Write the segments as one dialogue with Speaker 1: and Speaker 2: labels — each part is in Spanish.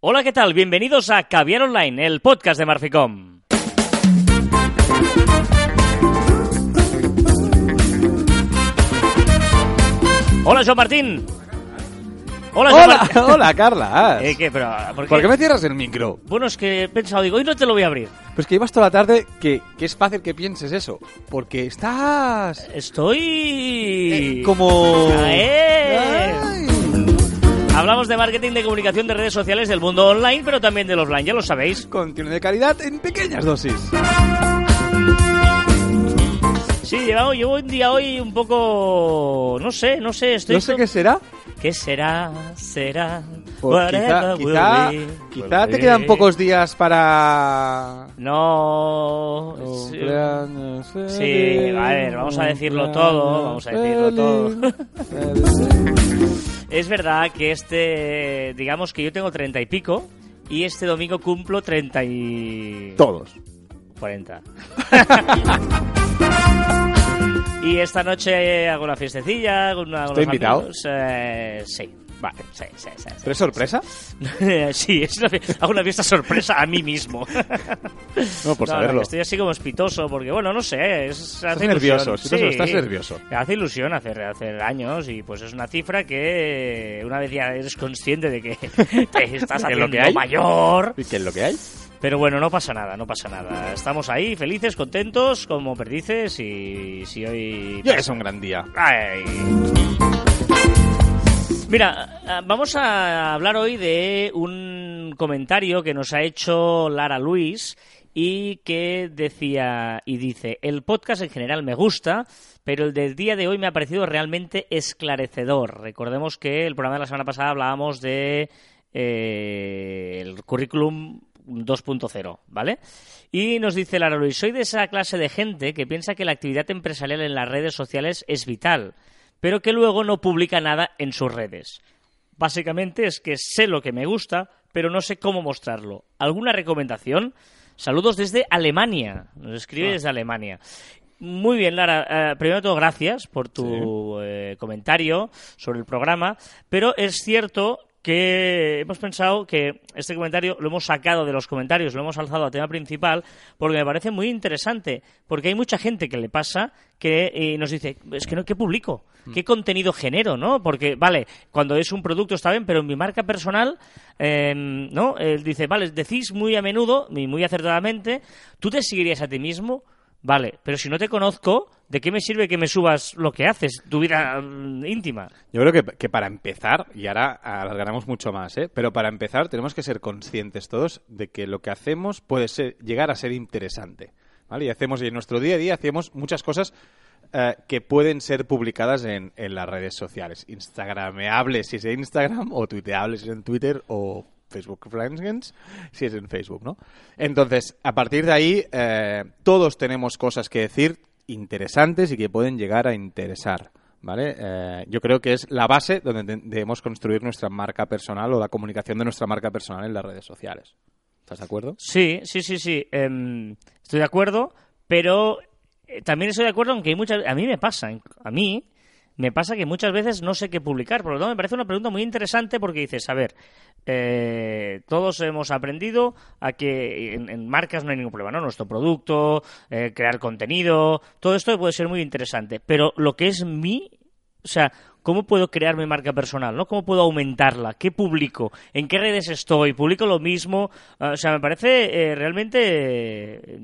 Speaker 1: Hola, ¿qué tal? Bienvenidos a Caviar Online, el podcast de Marficom. Hola, Joan Martín. Hola, Joan
Speaker 2: Hola,
Speaker 1: Martín.
Speaker 2: hola, Carla.
Speaker 1: Eh, ¿qué? Pero, ¿por qué?
Speaker 2: ¿Por qué me cierras el micro?
Speaker 1: Bueno, es que he pensado, digo, hoy no te lo voy a abrir.
Speaker 2: Pues que llevas toda la tarde que, que es fácil que pienses eso. Porque estás
Speaker 1: Estoy...
Speaker 2: como... Ay.
Speaker 1: Hablamos de marketing, de comunicación, de redes sociales, del mundo online, pero también del offline, ya lo sabéis.
Speaker 2: Contenido de calidad en pequeñas dosis.
Speaker 1: Sí, llevo, llevo un día hoy un poco... No sé, no sé, estoy...
Speaker 2: No sé qué será.
Speaker 1: ¿Qué será? ¿Será?
Speaker 2: Pues quizá, quizá, quizá te quedan pocos días para...
Speaker 1: No... sí. Sí, a ver, vamos a decirlo todo, vamos a decirlo todo. Es verdad que este... Digamos que yo tengo treinta y pico y este domingo cumplo treinta y...
Speaker 2: Todos.
Speaker 1: 40. y esta noche hago una fiestecilla con una,
Speaker 2: ¿Estoy invitado?
Speaker 1: amigos, eh, sí, vale, sí, sí, sí. sí.
Speaker 2: ¿Pero es sorpresa?
Speaker 1: sí, es una, hago una fiesta sorpresa a mí mismo.
Speaker 2: No, por
Speaker 1: No,
Speaker 2: saberlo.
Speaker 1: Estoy así como espitoso porque, bueno, no sé, es, hace
Speaker 2: nervioso, sí, estás nervioso.
Speaker 1: Hace ilusión hacer, hacer años y pues es una cifra que una vez ya eres consciente de que te estás
Speaker 2: ¿Que es lo
Speaker 1: haciendo
Speaker 2: que hay?
Speaker 1: mayor,
Speaker 2: ¿Y qué es lo que hay?
Speaker 1: pero bueno, no pasa nada, no pasa nada. Estamos ahí, felices, contentos, como perdices y si hoy...
Speaker 2: Ya es un gran día.
Speaker 1: Ay. Mira, ah, vamos a hablar hoy de un comentario que nos ha hecho Lara Luis y que decía y dice, el podcast en general me gusta, pero el del día de hoy me ha parecido realmente esclarecedor. Recordemos que el programa de la semana pasada hablábamos de eh, el currículum 2.0, ¿vale? Y nos dice Lara Luis, soy de esa clase de gente que piensa que la actividad empresarial en las redes sociales es vital, pero que luego no publica nada en sus redes. Básicamente es que sé lo que me gusta, pero no sé cómo mostrarlo. ¿Alguna recomendación? Saludos desde Alemania. Nos escribe
Speaker 2: Ah.
Speaker 1: desde Alemania. Muy bien, Lara. Eh, primero de todo, gracias por tu eh, comentario sobre el programa. Pero es cierto que hemos pensado que este comentario lo hemos sacado de los comentarios, lo hemos alzado a tema principal, porque me parece muy interesante. Porque hay mucha gente que le pasa que eh, nos dice, es que no, ¿qué publico? ¿Qué contenido genero? ¿no? Porque, vale, cuando es un producto está bien, pero en mi marca personal, eh, ¿no? Él dice, vale, decís muy a menudo, y muy acertadamente, ¿tú te seguirías a ti mismo? Vale, pero si no te conozco, ¿de qué me sirve que me subas lo que haces, tu vida mm, íntima?
Speaker 2: Yo creo que, para empezar, y ahora alargaremos mucho más, ¿eh? pero para empezar tenemos que ser conscientes todos de que lo que hacemos puede ser, llegar a ser interesante. ¿vale? Y hacemos, y en nuestro día a día hacemos muchas cosas eh, que pueden ser publicadas en, en las redes sociales. Instagrameables si es en Instagram, o tuiteables si es en Twitter, o Facebook Friends si es en Facebook, ¿no? Entonces, a partir de ahí, eh, todos tenemos cosas que decir interesantes y que pueden llegar a interesar. ¿Vale? Eh, yo creo que es la base donde de- debemos construir nuestra marca personal o la comunicación de nuestra marca personal en las redes sociales. ¿Estás de acuerdo?
Speaker 1: Sí, sí, sí, sí. em, estoy de acuerdo, pero eh, también estoy de acuerdo aunque hay muchas... A mí me pasa, a mí me pasa que muchas veces no sé qué publicar. Por lo tanto, me parece una pregunta muy interesante porque dices, a ver, eh, todos hemos aprendido a que en, marcas no hay ningún problema, ¿no? Nuestro producto, eh, crear contenido, todo esto puede ser muy interesante. Pero lo que es mi... O sea, ¿cómo puedo crear mi marca personal? ¿no? ¿Cómo puedo aumentarla? ¿Qué publico? ¿En qué redes estoy? ¿Publico lo mismo? Ah, o sea, me parece eh, realmente eh,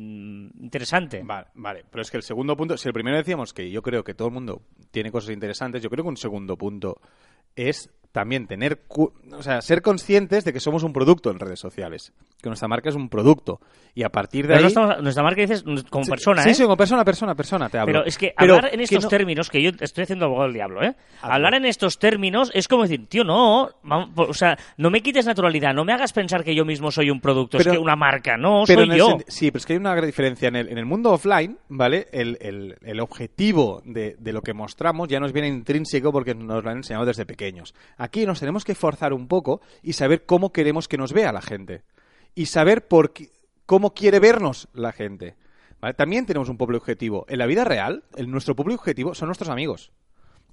Speaker 1: interesante.
Speaker 2: Vale, vale. Pero es que el segundo punto, si el primero decíamos que yo creo que todo el mundo tiene cosas interesantes, yo creo que un segundo punto es también tener, o sea, ser conscientes de que somos un producto en redes sociales, que nuestra marca es un producto y a partir de
Speaker 1: Pero no
Speaker 2: ahí
Speaker 1: estamos- nuestra marca dices como persona,
Speaker 2: sí,
Speaker 1: ¿eh?
Speaker 2: sí, como persona, persona, persona te hablo.
Speaker 1: Pero es que
Speaker 2: Pero
Speaker 1: hablar en estos
Speaker 2: no-
Speaker 1: términos, que yo estoy haciendo abogado del diablo, ¿eh?
Speaker 2: Hazlo.
Speaker 1: Hablar en estos términos es como decir, tío, no, vamos, o sea, no me quites naturalidad, no me hagas pensar que yo mismo soy un producto,
Speaker 2: Pero-
Speaker 1: es que una marca, no,
Speaker 2: Pero
Speaker 1: soy yo.
Speaker 2: Sí, pero es que hay una gran diferencia. En el, en el mundo offline, ¿vale? El, el- el objetivo de, de lo que mostramos ya nos viene intrínseco porque nos lo han enseñado desde pequeños. Aquí nos tenemos que forzar un poco y saber cómo queremos que nos vea la gente. Y saber por qué- cómo quiere vernos la gente. ¿vale? También tenemos un público objetivo. En la vida real, el- nuestro público objetivo son nuestros amigos.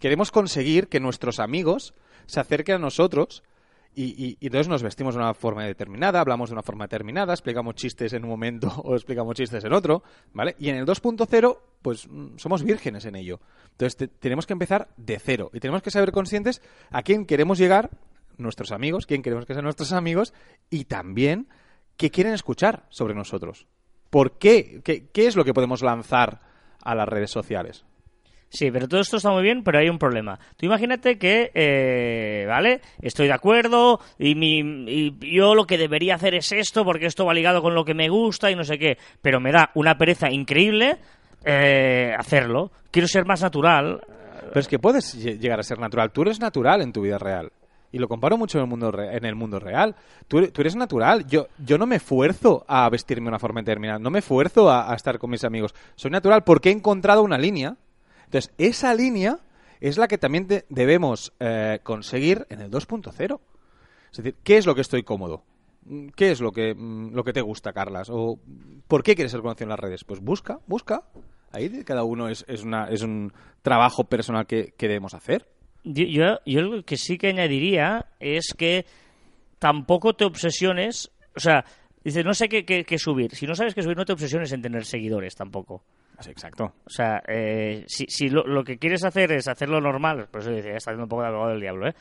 Speaker 2: Queremos conseguir que nuestros amigos se acerquen a nosotros Y, entonces nos vestimos de una forma determinada, hablamos de una forma determinada, explicamos chistes en un momento o explicamos chistes en otro, ¿vale? Y en el 2.0, pues mm, somos vírgenes en ello. Entonces te- tenemos que empezar de cero y tenemos que saber conscientes a quién queremos llegar, nuestros amigos, quién queremos que sean nuestros amigos y también qué quieren escuchar sobre nosotros. ¿Por qué? ¿Qué, qué es lo que podemos lanzar a las redes sociales?
Speaker 1: Sí, pero todo esto está muy bien, pero hay un problema. Tú imagínate que, eh, ¿vale? Estoy de acuerdo y, mi, y yo lo que debería hacer es esto porque esto va ligado con lo que me gusta y no sé qué, pero me da una pereza increíble eh, hacerlo. Quiero ser más natural.
Speaker 2: Pero es que puedes lle- llegar a ser natural. Tú eres natural en tu vida real. Y lo comparo mucho en el mundo, re- en el mundo real. Tú, tú eres natural. Yo, yo no me esfuerzo a vestirme de una forma determinada. No me esfuerzo a estar con mis amigos. Soy natural porque he encontrado una línea. Entonces, esa línea es la que también de- debemos eh, conseguir en el 2.0. Es decir, ¿qué es lo que estoy cómodo? ¿Qué es lo que, mm, lo que te gusta, Carlas? ¿O por qué quieres ser conocido en las redes? Pues busca, busca. Ahí cada uno es, es, una, es un trabajo personal que, que debemos hacer.
Speaker 1: Yo, yo, yo lo que sí que añadiría es que tampoco te obsesiones, o sea, dices, no sé qué, qué- qué subir. Si no sabes qué subir, no te obsesiones en tener seguidores tampoco.
Speaker 2: Exacto.
Speaker 1: O sea, eh, si, si lo, lo que quieres hacer es hacerlo normal, por eso dice, está haciendo un poco de abogado del diablo, ¿eh?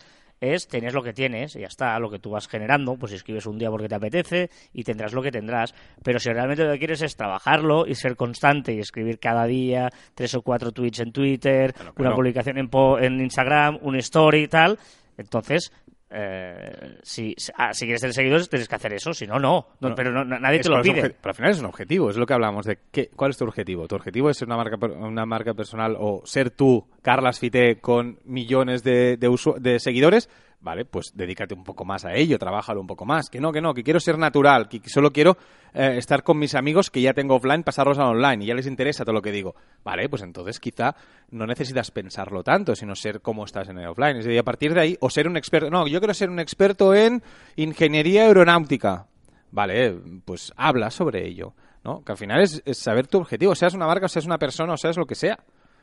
Speaker 1: Es tienes lo que tienes y ya está, lo que tú vas generando, pues escribes un día porque te apetece y tendrás lo que tendrás. Pero si realmente lo que quieres es trabajarlo y ser constante y escribir cada día tres o cuatro tweets en Twitter,
Speaker 2: Claro,
Speaker 1: una publicación en, po- en Instagram, un story y tal, entonces, eh, si, ah, si quieres tener seguidores tienes que hacer eso, si no, no. Pero no- nadie te lo pide.
Speaker 2: Pero al final es un objetivo, es lo que hablamos de qué, cuál es tu objetivo. Tu objetivo es ser una marca, una marca personal o ser tú, Carlas Fité, con millones de, de, de seguidores. Vale, pues dedícate un poco más a ello, trabájalo un poco más. Que no, que no, que quiero ser natural, que solo quiero eh, estar con mis amigos que ya tengo offline, pasarlos a online y ya les interesa todo lo que digo. Vale, pues entonces quizá no necesitas pensarlo tanto, sino ser como estás en el offline. Es decir, a partir de ahí, o ser un experto. No, yo quiero ser un experto en ingeniería aeronáutica. Vale, pues habla sobre ello, ¿no? Que al final es, saber tu objetivo, seas una marca, seas una persona, o seas lo que sea.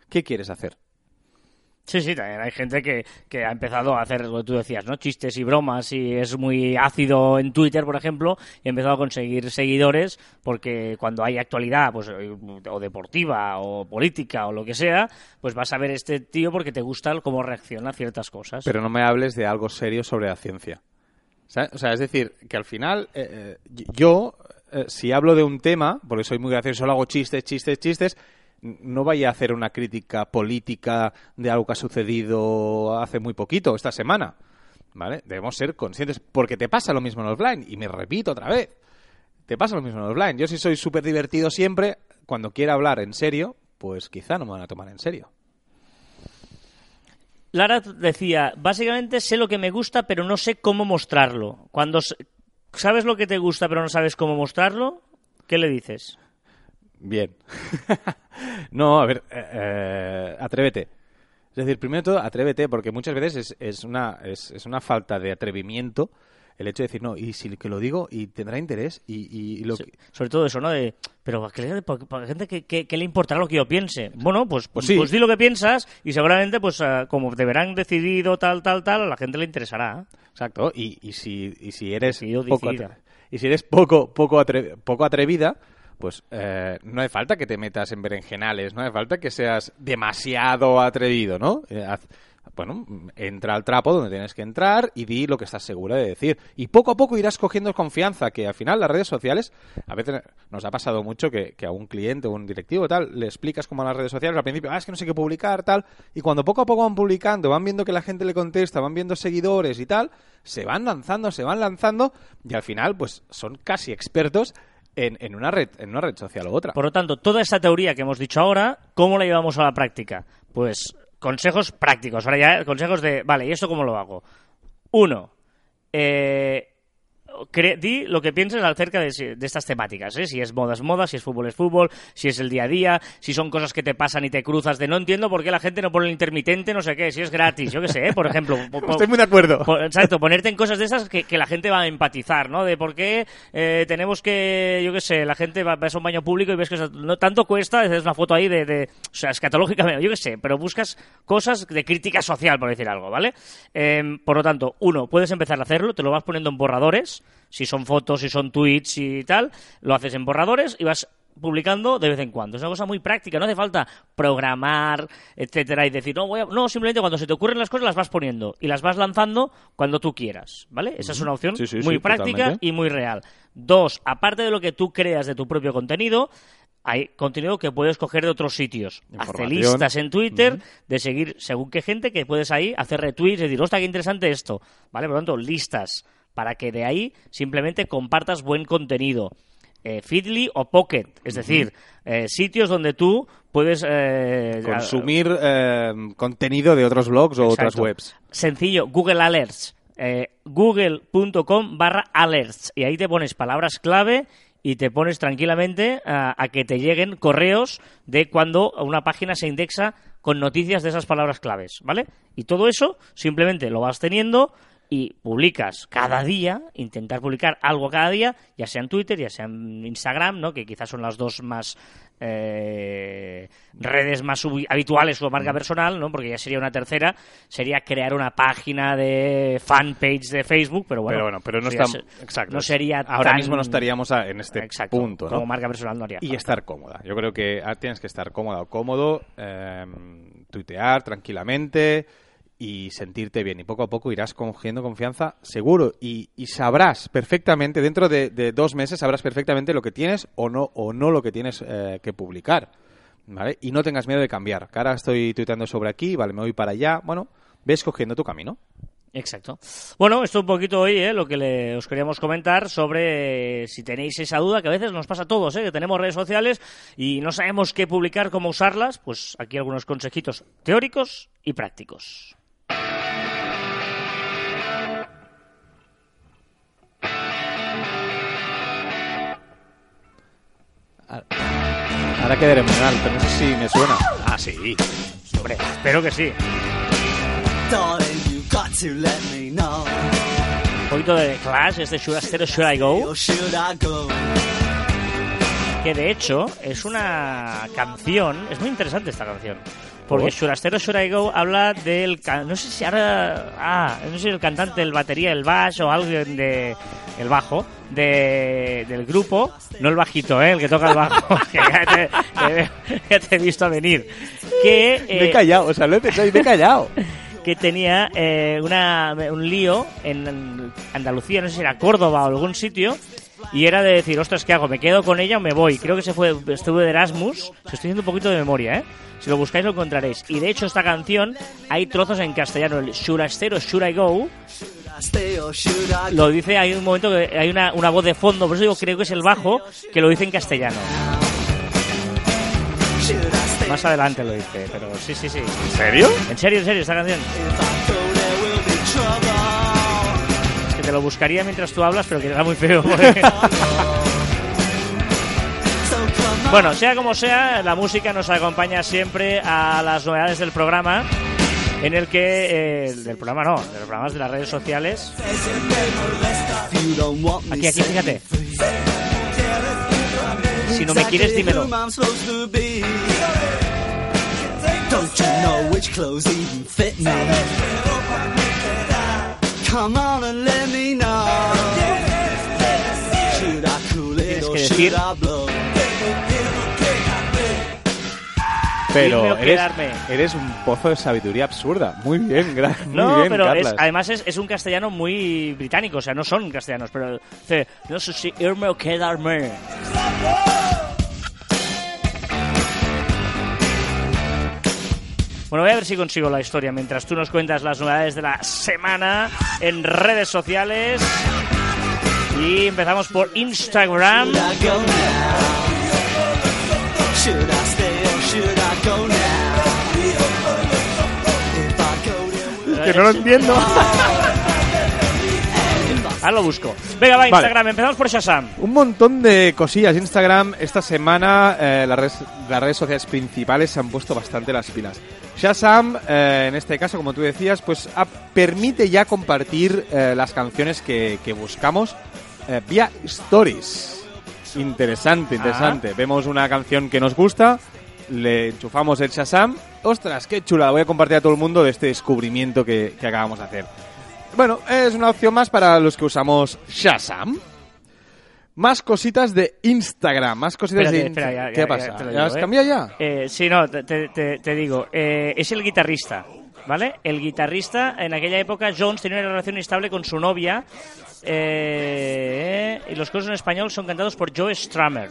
Speaker 2: ¿Qué quieres hacer?
Speaker 1: Sí, sí, también hay gente que, que ha empezado a hacer lo que tú decías, ¿no? Chistes y bromas y es muy ácido en Twitter, por ejemplo, y ha empezado a conseguir seguidores porque cuando hay actualidad, pues, o deportiva, o política, o lo que sea, pues vas a ver este tío porque te gusta cómo reacciona a ciertas cosas.
Speaker 2: Pero no me hables de algo serio sobre la ciencia. O sea, es decir, que al final eh, eh, yo, eh, si hablo de un tema, porque soy muy gracioso, solo hago chistes, chistes, chistes, no vaya a hacer una crítica política de algo que ha sucedido hace muy poquito, esta semana. ¿Vale? Debemos ser conscientes, porque te pasa lo mismo en offline, y me repito otra vez, te pasa lo mismo en offline. Yo si soy súper divertido siempre, cuando quiera hablar en serio, pues quizá no me van a tomar en serio.
Speaker 1: Lara decía, básicamente sé lo que me gusta, pero no sé cómo mostrarlo. Cuando sabes lo que te gusta, pero no sabes cómo mostrarlo, ¿qué le dices?
Speaker 2: Bien. no, a ver, eh, eh, atrévete. Es decir, primero de todo, atrévete, porque muchas veces es, es una, es, es una falta de atrevimiento el hecho de decir, no, y si que lo digo y tendrá interés y, y lo
Speaker 1: Sí,
Speaker 2: que-
Speaker 1: Sobre todo eso, ¿no? De, pero ¿a qué le- para la gente que, que- le importará lo que yo piense. Bueno, pues,
Speaker 2: Pues
Speaker 1: pues,
Speaker 2: sí.
Speaker 1: di lo que piensas y seguramente, pues ah, como te verán decidido tal, tal, tal, a la gente le interesará.
Speaker 2: Exacto, y, y si, y si eres
Speaker 1: Decidido,
Speaker 2: poco, atre- y si eres poco, poco, atre- poco atrevida, pues eh, no hace falta que te metas en berenjenales, no hace falta que seas demasiado atrevido, ¿no? Eh, bueno, entra al trapo donde tienes que entrar y di lo que estás segura de decir. Y poco a poco irás cogiendo confianza, que al final las redes sociales, a veces nos ha pasado mucho que, que a un cliente o un directivo tal, le explicas cómo las redes sociales, al principio, ah, es que no sé qué publicar, tal, y cuando poco a poco van publicando, van viendo que la gente le contesta, van viendo seguidores y tal, se van lanzando, se van lanzando, y al final, pues son casi expertos en, en una red, en una red social u otra.
Speaker 1: Por lo tanto, toda esta teoría que hemos dicho ahora, ¿cómo la llevamos a la práctica? Pues consejos prácticos. Ahora ya consejos de, vale, ¿y esto cómo lo hago? Uno, eh, di lo que pienses acerca de, de estas temáticas, ¿eh? Si es moda es moda, si es fútbol es fútbol, si es el día a día, si son cosas que te pasan y te cruzas de no entiendo por qué la gente no pone el intermitente, no sé qué, si es gratis, yo qué sé, ¿eh? por ejemplo. po-
Speaker 2: Estoy muy de acuerdo.
Speaker 1: po- exacto, ponerte en cosas de esas que, que la gente va a empatizar, ¿no? De por qué eh, tenemos que, yo qué sé, la gente va, vas a un baño público y ves que no tanto cuesta, haces una foto ahí de, de o sea, escatológicamente, yo qué sé, pero buscas cosas de crítica social, por decir algo, ¿vale? Eh, por lo tanto, uno, puedes empezar a hacerlo, te lo vas poniendo en borradores, si son fotos, si son tweets y tal, lo haces en borradores y vas publicando de vez en cuando. Es una cosa muy práctica, no hace falta programar, etcétera, y decir, no, voy a... no, simplemente cuando se te ocurren las cosas las vas poniendo y las vas lanzando cuando tú quieras, ¿vale? Esa es una opción
Speaker 2: Sí, sí,
Speaker 1: muy
Speaker 2: sí,
Speaker 1: práctica
Speaker 2: totalmente.
Speaker 1: y muy real. Dos, aparte de lo que tú creas de tu propio contenido, hay contenido que puedes coger de otros sitios. Hazte listas en Twitter de seguir según qué gente que puedes ahí hacer retweets y decir, hostia, qué interesante esto. ¿Vale? Por lo tanto, listas para que de ahí simplemente compartas buen contenido. Eh, Feedly o Pocket, es decir, eh, sitios donde tú puedes eh,
Speaker 2: Consumir eh, contenido de otros blogs o otras webs.
Speaker 1: Sencillo, Google Alerts. Eh, Google.com barra alerts. Y ahí te pones palabras clave y te pones tranquilamente a, a que te lleguen correos de cuando una página se indexa con noticias de esas palabras claves, ¿vale? Y todo eso simplemente lo vas teniendo y publicas cada día, intentar publicar algo cada día, ya sea en Twitter, ya sea en Instagram, ¿no? que quizás son las dos más eh, redes más habituales o marca personal, ¿no? porque ya sería una tercera, sería crear una página de fanpage de Facebook, pero bueno,
Speaker 2: pero bueno, pero no,
Speaker 1: sería
Speaker 2: está, exacto.
Speaker 1: no sería
Speaker 2: Ahora
Speaker 1: tan-
Speaker 2: mismo no estaríamos a- en este
Speaker 1: Exacto,
Speaker 2: punto, ¿no?
Speaker 1: como marca personal no haría
Speaker 2: y
Speaker 1: falta.
Speaker 2: estar cómoda. Yo creo que ah, tienes que estar cómoda o cómodo, eh, tuitear tranquilamente y sentirte bien. Y poco a poco irás cogiendo confianza, seguro. Y, y sabrás perfectamente, dentro de, de dos meses, sabrás perfectamente lo que tienes o no, o no lo que tienes eh, que publicar. ¿Vale? Y no tengas miedo de cambiar. Que ahora estoy tuiteando sobre aquí, vale, me voy para allá. Bueno, ves cogiendo tu camino.
Speaker 1: Exacto. Bueno, esto un poquito hoy, ¿eh? lo que le- os queríamos comentar sobre eh, si tenéis esa duda, que a veces nos pasa a todos, ¿eh? que tenemos redes sociales y no sabemos qué publicar, cómo usarlas, pues aquí algunos consejitos teóricos y prácticos.
Speaker 2: Ahora quedaré muy mal, pero no sé si me suena.
Speaker 1: Ah, sí. Hombre, espero que sí. Un poquito de Clash, este Should I Stay or Should I Go,
Speaker 3: Or should I go?
Speaker 1: que de hecho es una canción, es muy interesante esta canción. Porque
Speaker 2: ¿Por?
Speaker 1: Should I Stay or Should I Go habla del. No sé si ahora. Ah, no sé si el cantante, el batería, el bass o alguien de. El bajo de, del grupo, no el bajito, ¿eh? el que toca el bajo, que ya te, ya te he visto a venir. Que,
Speaker 2: Me he
Speaker 1: eh,
Speaker 2: callado, o sea, lo he pensado y me he callado.
Speaker 1: que tenía eh, una, un lío en Andalucía, no sé si era Córdoba o algún sitio, y era de decir, ostras, ¿qué hago? ¿Me quedo con ella o me voy? Creo que se fue, estuve de Erasmus, se estoy haciendo un poquito de memoria, ¿eh? Si lo buscáis lo encontraréis. Y de hecho esta canción hay trozos en castellano, el Should I Stay or Should I Go, lo dice, hay un momento que hay una, una voz de fondo, por eso digo, creo que es el bajo, que lo dice en castellano. Más adelante lo dice, pero sí, sí, sí.
Speaker 2: ¿En serio?
Speaker 1: En serio, en serio, esta canción. Te lo buscaría mientras tú hablas, pero que era muy feo. porque-
Speaker 3: on.
Speaker 1: Bueno, sea como sea, la música nos acompaña siempre a las novedades del programa, en el que, eh, del programa no, de los programas de las redes sociales. Aquí, aquí, fíjate. Si no me quieres, dímelo.
Speaker 3: Don't you know which clothes even fit me?
Speaker 1: Tienes que
Speaker 3: should
Speaker 1: decir-
Speaker 3: I blow?
Speaker 2: Pero
Speaker 1: Irme o
Speaker 2: eres, eres un pozo de sabiduría absurda. Muy bien, gra- muy
Speaker 1: No,
Speaker 2: bien,
Speaker 1: pero es, además es, es un castellano muy británico, o sea, no son castellanos, pero dice, no sé si irme o quedarme. Bueno, voy a ver si consigo la historia mientras tú nos cuentas las novedades de la semana en redes sociales. Y empezamos por Instagram.
Speaker 2: Que no lo entiendo.
Speaker 1: Ahora lo busco. Venga, va, Instagram. Empezamos por Shazam.
Speaker 2: Un montón de cosillas. Instagram, esta semana, eh, las, redes, las redes sociales principales se han puesto bastante las pilas. Shazam, eh, en este caso, como tú decías, pues ah, permite ya compartir eh, las canciones que, que buscamos eh, vía Stories. Interesante, interesante. Vemos una canción que nos gusta, le enchufamos el Shazam. Ostras, qué chula, la voy a compartir a todo el mundo de este descubrimiento que, que acabamos de hacer. Bueno, es una opción más para los que usamos Shazam. Más cositas de Instagram, más cositas
Speaker 1: Espérate,
Speaker 2: de
Speaker 1: espera,
Speaker 2: Instagram.
Speaker 1: ya-
Speaker 2: ¿Qué
Speaker 1: ya-
Speaker 2: pasa?
Speaker 1: ya te lo
Speaker 2: ¿Ya
Speaker 1: digo,
Speaker 2: has
Speaker 1: ¿eh?
Speaker 2: cambiado ya?
Speaker 1: Eh, sí, no, te, te- digo. eh, es el guitarrista, ¿vale? El guitarrista, en aquella época, Jones tenía una relación inestable con su novia. eh, y los coros en español son cantados por Joe Strummer.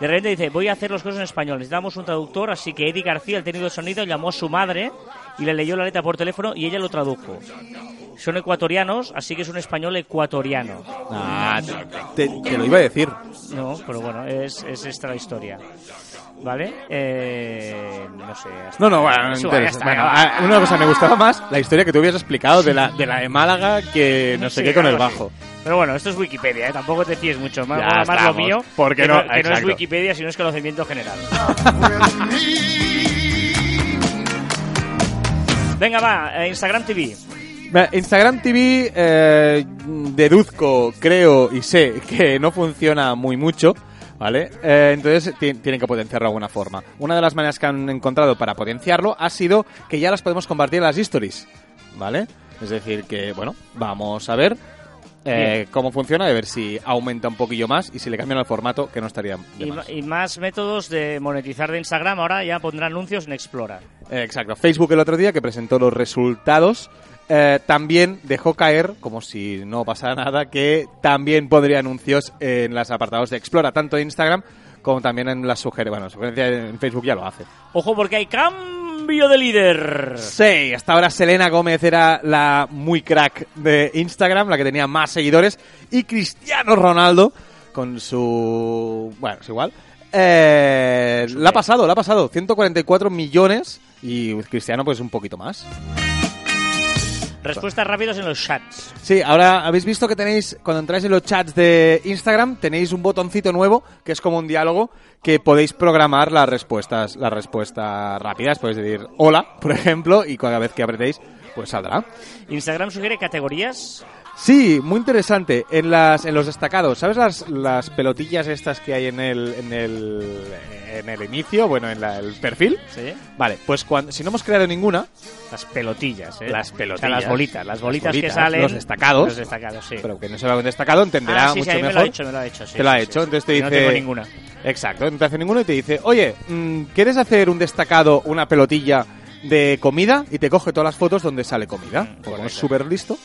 Speaker 1: De repente dice, voy a hacer los coros en español, necesitamos un traductor, así que Eddie García, el técnico de sonido, llamó a su madre y le leyó la letra por teléfono y ella lo tradujo. Son ecuatorianos, así que es un español ecuatoriano.
Speaker 2: Ah, te, te lo iba a decir.
Speaker 1: No, pero bueno, es, es esta la historia. ¿Vale? Eh, no sé.
Speaker 2: No, no, bueno, no
Speaker 1: Eso, está,
Speaker 2: Bueno, ah, una cosa me gustaba más, la historia que tú habías explicado de la de, la de Málaga que no sé
Speaker 1: Sí,
Speaker 2: qué con el bajo.
Speaker 1: Pero bueno, esto es Wikipedia, ¿eh? tampoco te fíes mucho. Más,
Speaker 2: Ya
Speaker 1: más lo mío,
Speaker 2: ¿Por qué
Speaker 1: que
Speaker 2: no?
Speaker 1: que no es. Wikipedia, sino es conocimiento general. Venga, va, eh, Instagram TV.
Speaker 2: Instagram TV eh, deduzco, creo y sé que no funciona muy mucho, ¿vale? Eh, entonces ti- tienen que potenciarlo de alguna forma. Una de las maneras que han encontrado para potenciarlo ha sido que ya las podemos compartir en las stories, ¿vale? Es decir, que, bueno, vamos a ver eh, cómo funciona, a ver si aumenta un poquillo más y si le cambian el formato, que no estaría de
Speaker 1: Y,
Speaker 2: más.
Speaker 1: ma- y más métodos de monetizar de Instagram. Ahora ya pondrá anuncios en Explora.
Speaker 2: Eh, Exacto. Facebook el otro día que presentó los resultados eh, también dejó caer, como si no pasara nada, que también pondría anuncios en los apartados de Explora, tanto en Instagram como también en las sugerencias. Bueno, sugerencias en Facebook ya lo hace.
Speaker 1: Ojo porque hay cambio de líder.
Speaker 2: Sí, hasta ahora Selena Gómez era la muy crack de Instagram, la que tenía más seguidores, y Cristiano Ronaldo, con su... bueno, es igual. Eh, la ha pasado, la ha pasado. 144 millones y Cristiano pues un poquito más.
Speaker 1: Respuestas rápidas en los chats.
Speaker 2: Sí, ahora habéis visto que tenéis, cuando entráis en los chats de Instagram, tenéis un botoncito nuevo que es como un diálogo que podéis programar las respuestas, las respuestas rápidas. Podéis decir hola, por ejemplo, y cada vez que apretéis, pues saldrá.
Speaker 1: Instagram sugiere categorías.
Speaker 2: Sí, muy interesante. En las, en los destacados, ¿sabes las, las pelotillas estas que hay en el, en el, en el inicio? Bueno, en la- el perfil.
Speaker 1: Sí.
Speaker 2: Vale, pues cuando, si no hemos creado ninguna,
Speaker 1: Las pelotillas, ¿eh?
Speaker 2: Las
Speaker 1: O sea,
Speaker 2: pelotillas.
Speaker 1: las bolitas, las
Speaker 2: Las
Speaker 1: bolitas, que salen.
Speaker 2: los destacados.
Speaker 1: Los destacados, sí.
Speaker 2: pero que no se va un destacado, entenderá
Speaker 1: ah, sí, sí,
Speaker 2: mucho
Speaker 1: a mí me
Speaker 2: mejor.
Speaker 1: lo ha hecho, me lo ha hecho. sí,
Speaker 2: te lo ha
Speaker 1: sí,
Speaker 2: hecho,
Speaker 1: sí.
Speaker 2: entonces te dice...
Speaker 1: No tengo ninguna.
Speaker 2: Exacto, no te hace ninguno y te dice, oye, mm, ¿quieres hacer un destacado, una pelotilla de comida? Y te coge todas las fotos donde sale comida.
Speaker 1: Mm,
Speaker 2: como es súper listo.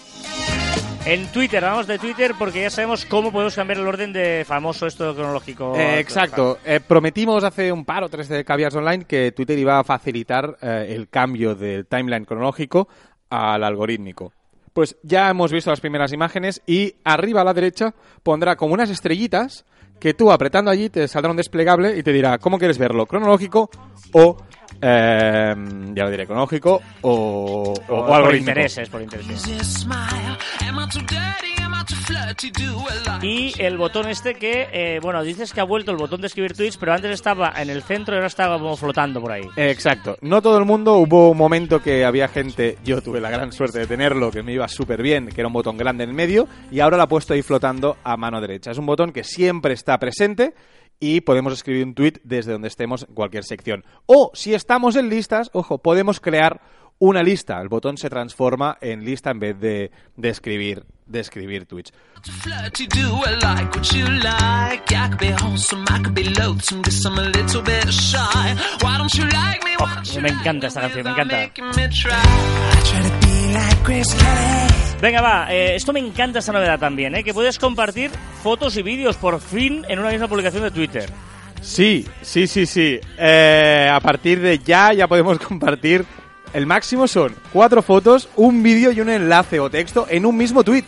Speaker 1: En Twitter, vamos de Twitter porque ya sabemos cómo podemos cambiar el orden de famoso esto cronológico.
Speaker 2: Eh, exacto. Eh, prometimos hace un par o tres de Caviars Online que Twitter iba a facilitar eh, el cambio del timeline cronológico al algorítmico. Pues ya hemos visto las primeras imágenes y arriba a la derecha pondrá como unas estrellitas que tú apretando allí te saldrá un desplegable y te dirá cómo quieres verlo, cronológico o... eh, ya lo diré, cronológico o, o,
Speaker 1: O,
Speaker 2: o
Speaker 1: por intereses, por intereses. Y el botón este que, eh, bueno, dices que ha vuelto el botón de escribir tweets, pero antes estaba en el centro y ahora estaba como flotando por ahí.
Speaker 2: Exacto. No todo el mundo, hubo un momento que había gente, yo tuve la gran suerte de tenerlo, que me iba súper bien, que era un botón grande en medio, y ahora lo ha puesto ahí flotando a mano derecha. Es un botón que siempre está presente y podemos escribir un tweet desde donde estemos en cualquier sección. O si estamos en listas, ojo, podemos crear una lista. El botón se transforma en lista en vez de, de escribir de escribir tweets.
Speaker 4: like me?
Speaker 1: Encanta esta canción, me encanta. Venga, va, eh, esto me encanta esta novedad también, ¿eh? que puedes compartir fotos y vídeos por fin en una misma publicación de Twitter.
Speaker 2: Sí, sí, sí, sí. Eh, a partir de ya, ya podemos compartir. El máximo son cuatro fotos, un vídeo y un enlace o texto en un mismo tweet.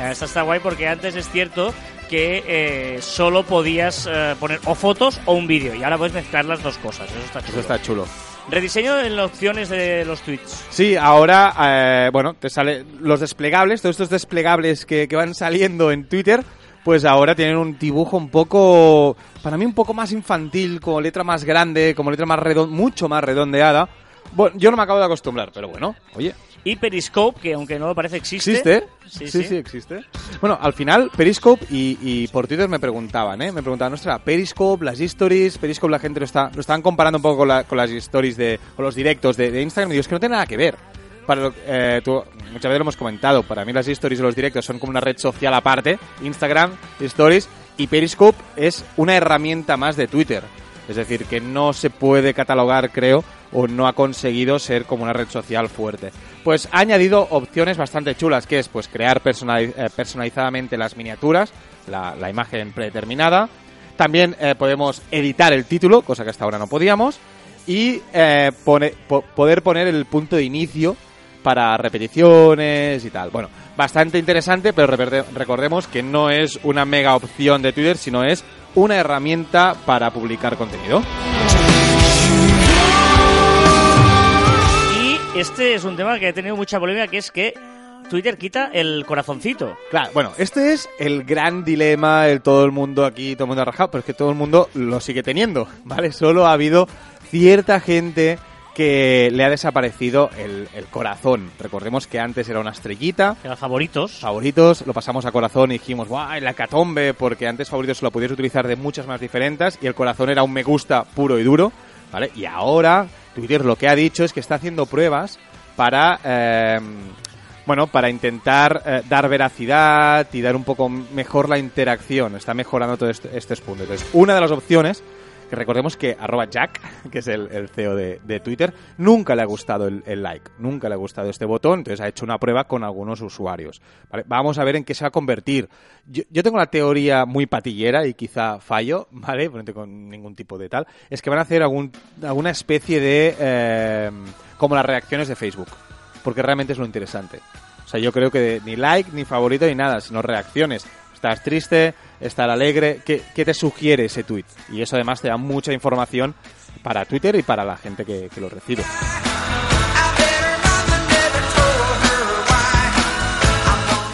Speaker 1: Eh, Esta está guay porque antes es cierto que eh, solo podías eh, poner o fotos o un vídeo y ahora puedes mezclar las dos cosas. Eso está chulo.
Speaker 2: Eso está chulo.
Speaker 1: Rediseño en las opciones de los tweets.
Speaker 2: Sí, ahora, eh, bueno, te sale los desplegables, todos estos desplegables que, que van saliendo en Twitter, pues ahora tienen un dibujo un poco, para mí un poco más infantil, como letra más grande, como letra más redon mucho más redondeada. Bueno, yo no me acabo de acostumbrar, pero bueno, oye,
Speaker 1: Y Periscope, que aunque no lo parece, existe.
Speaker 2: ¿existe?
Speaker 1: Sí,
Speaker 2: sí,
Speaker 1: sí.
Speaker 2: existe. Bueno, al final, Periscope y, y por Twitter me preguntaban, ¿eh? Me preguntaban, ostras, Periscope, las stories, Periscope la gente lo está, lo estaban comparando un poco con, la- con las stories de, con los directos de, de Instagram y digo, es que no tiene nada que ver. Para lo- eh, tú- muchas veces lo hemos comentado, para mí las stories y los directos son como una red social aparte, Instagram, stories, y Periscope es una herramienta más de Twitter. Es decir, que no se puede catalogar, creo, o no ha conseguido ser como una red social fuerte. Pues ha añadido opciones bastante chulas, que es pues crear eh, personalizadamente las miniaturas, la, imagen predeterminada. También eh, podemos editar el título, cosa que hasta ahora no podíamos. Y eh, poder poner el punto de inicio para repeticiones y tal. Bueno, bastante interesante, pero recordemos que no es una mega opción de Twitter, sino es una herramienta para publicar contenido.
Speaker 1: Este es un tema que ha tenido mucha polémica, que es que Twitter quita el corazoncito.
Speaker 2: Claro, bueno, este es el gran dilema, el todo el mundo aquí, todo el mundo ha rajado, pero es que todo el mundo lo sigue teniendo, ¿vale? Solo ha habido cierta gente que le ha desaparecido el, el corazón. Recordemos que antes era una estrellita,
Speaker 1: los favoritos.
Speaker 2: favoritos, lo pasamos a corazón y dijimos, ¡guau! La catombe, porque antes favoritos lo podías utilizar de muchas más diferentes y el corazón era un me gusta puro y duro, ¿vale? Y ahora Twitter lo que ha dicho es que está haciendo pruebas para, eh, bueno, para intentar eh, dar veracidad y dar un poco mejor la interacción. Está mejorando todos este, estos puntos. Entonces, una de las opciones que recordemos que arroba Jack, que es el, CEO de, Twitter, nunca le ha gustado el, like, nunca le ha gustado este botón, entonces ha hecho una prueba con algunos usuarios. Vamos a ver en qué se va a convertir. Yo, tengo la teoría muy patillera y quizá fallo, ¿vale? No tengo ningún tipo de tal. Es que van a hacer algún, alguna especie de... eh, como las reacciones de Facebook, porque realmente es lo interesante. O sea, yo creo que ni like, ni favorito, ni nada, sino reacciones. Estás triste, estar alegre, ¿qué, qué te sugiere ese tweet? Y eso además te da mucha información para Twitter y para la gente que, que lo recibe.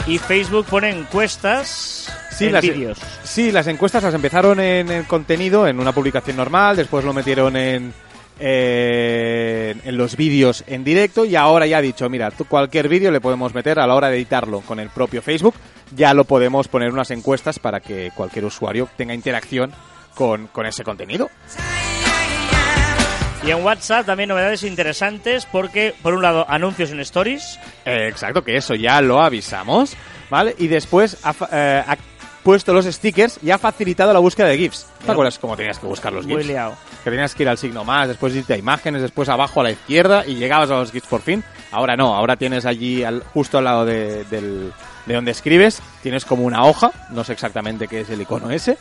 Speaker 1: Y Facebook pone encuestas en
Speaker 2: las,
Speaker 1: vídeos.
Speaker 2: sí, las encuestas las empezaron en el contenido, en una publicación normal, después lo metieron en, en, en los vídeos en directo y ahora ya ha dicho, mira, tú cualquier vídeo le podemos meter a la hora de editarlo con el propio Facebook, ya lo podemos poner unas encuestas para que cualquier usuario tenga interacción con, con ese contenido.
Speaker 1: Y en WhatsApp también novedades interesantes porque, por un lado, anuncios en stories.
Speaker 2: Eh, exacto, que eso ya lo avisamos, ¿vale? Y después ha, eh, ha puesto los stickers y ha facilitado la búsqueda de GIFs. ¿Te acuerdas cómo tenías que buscar los
Speaker 1: Muy
Speaker 2: GIFs?
Speaker 1: liado.
Speaker 2: Que tenías que ir al signo más, después irte a imágenes, después abajo a la izquierda y llegabas a los GIFs por fin. Ahora no, ahora tienes allí al- justo al lado de, del- de donde escribes, tienes como una hoja, no sé exactamente qué es el icono ese,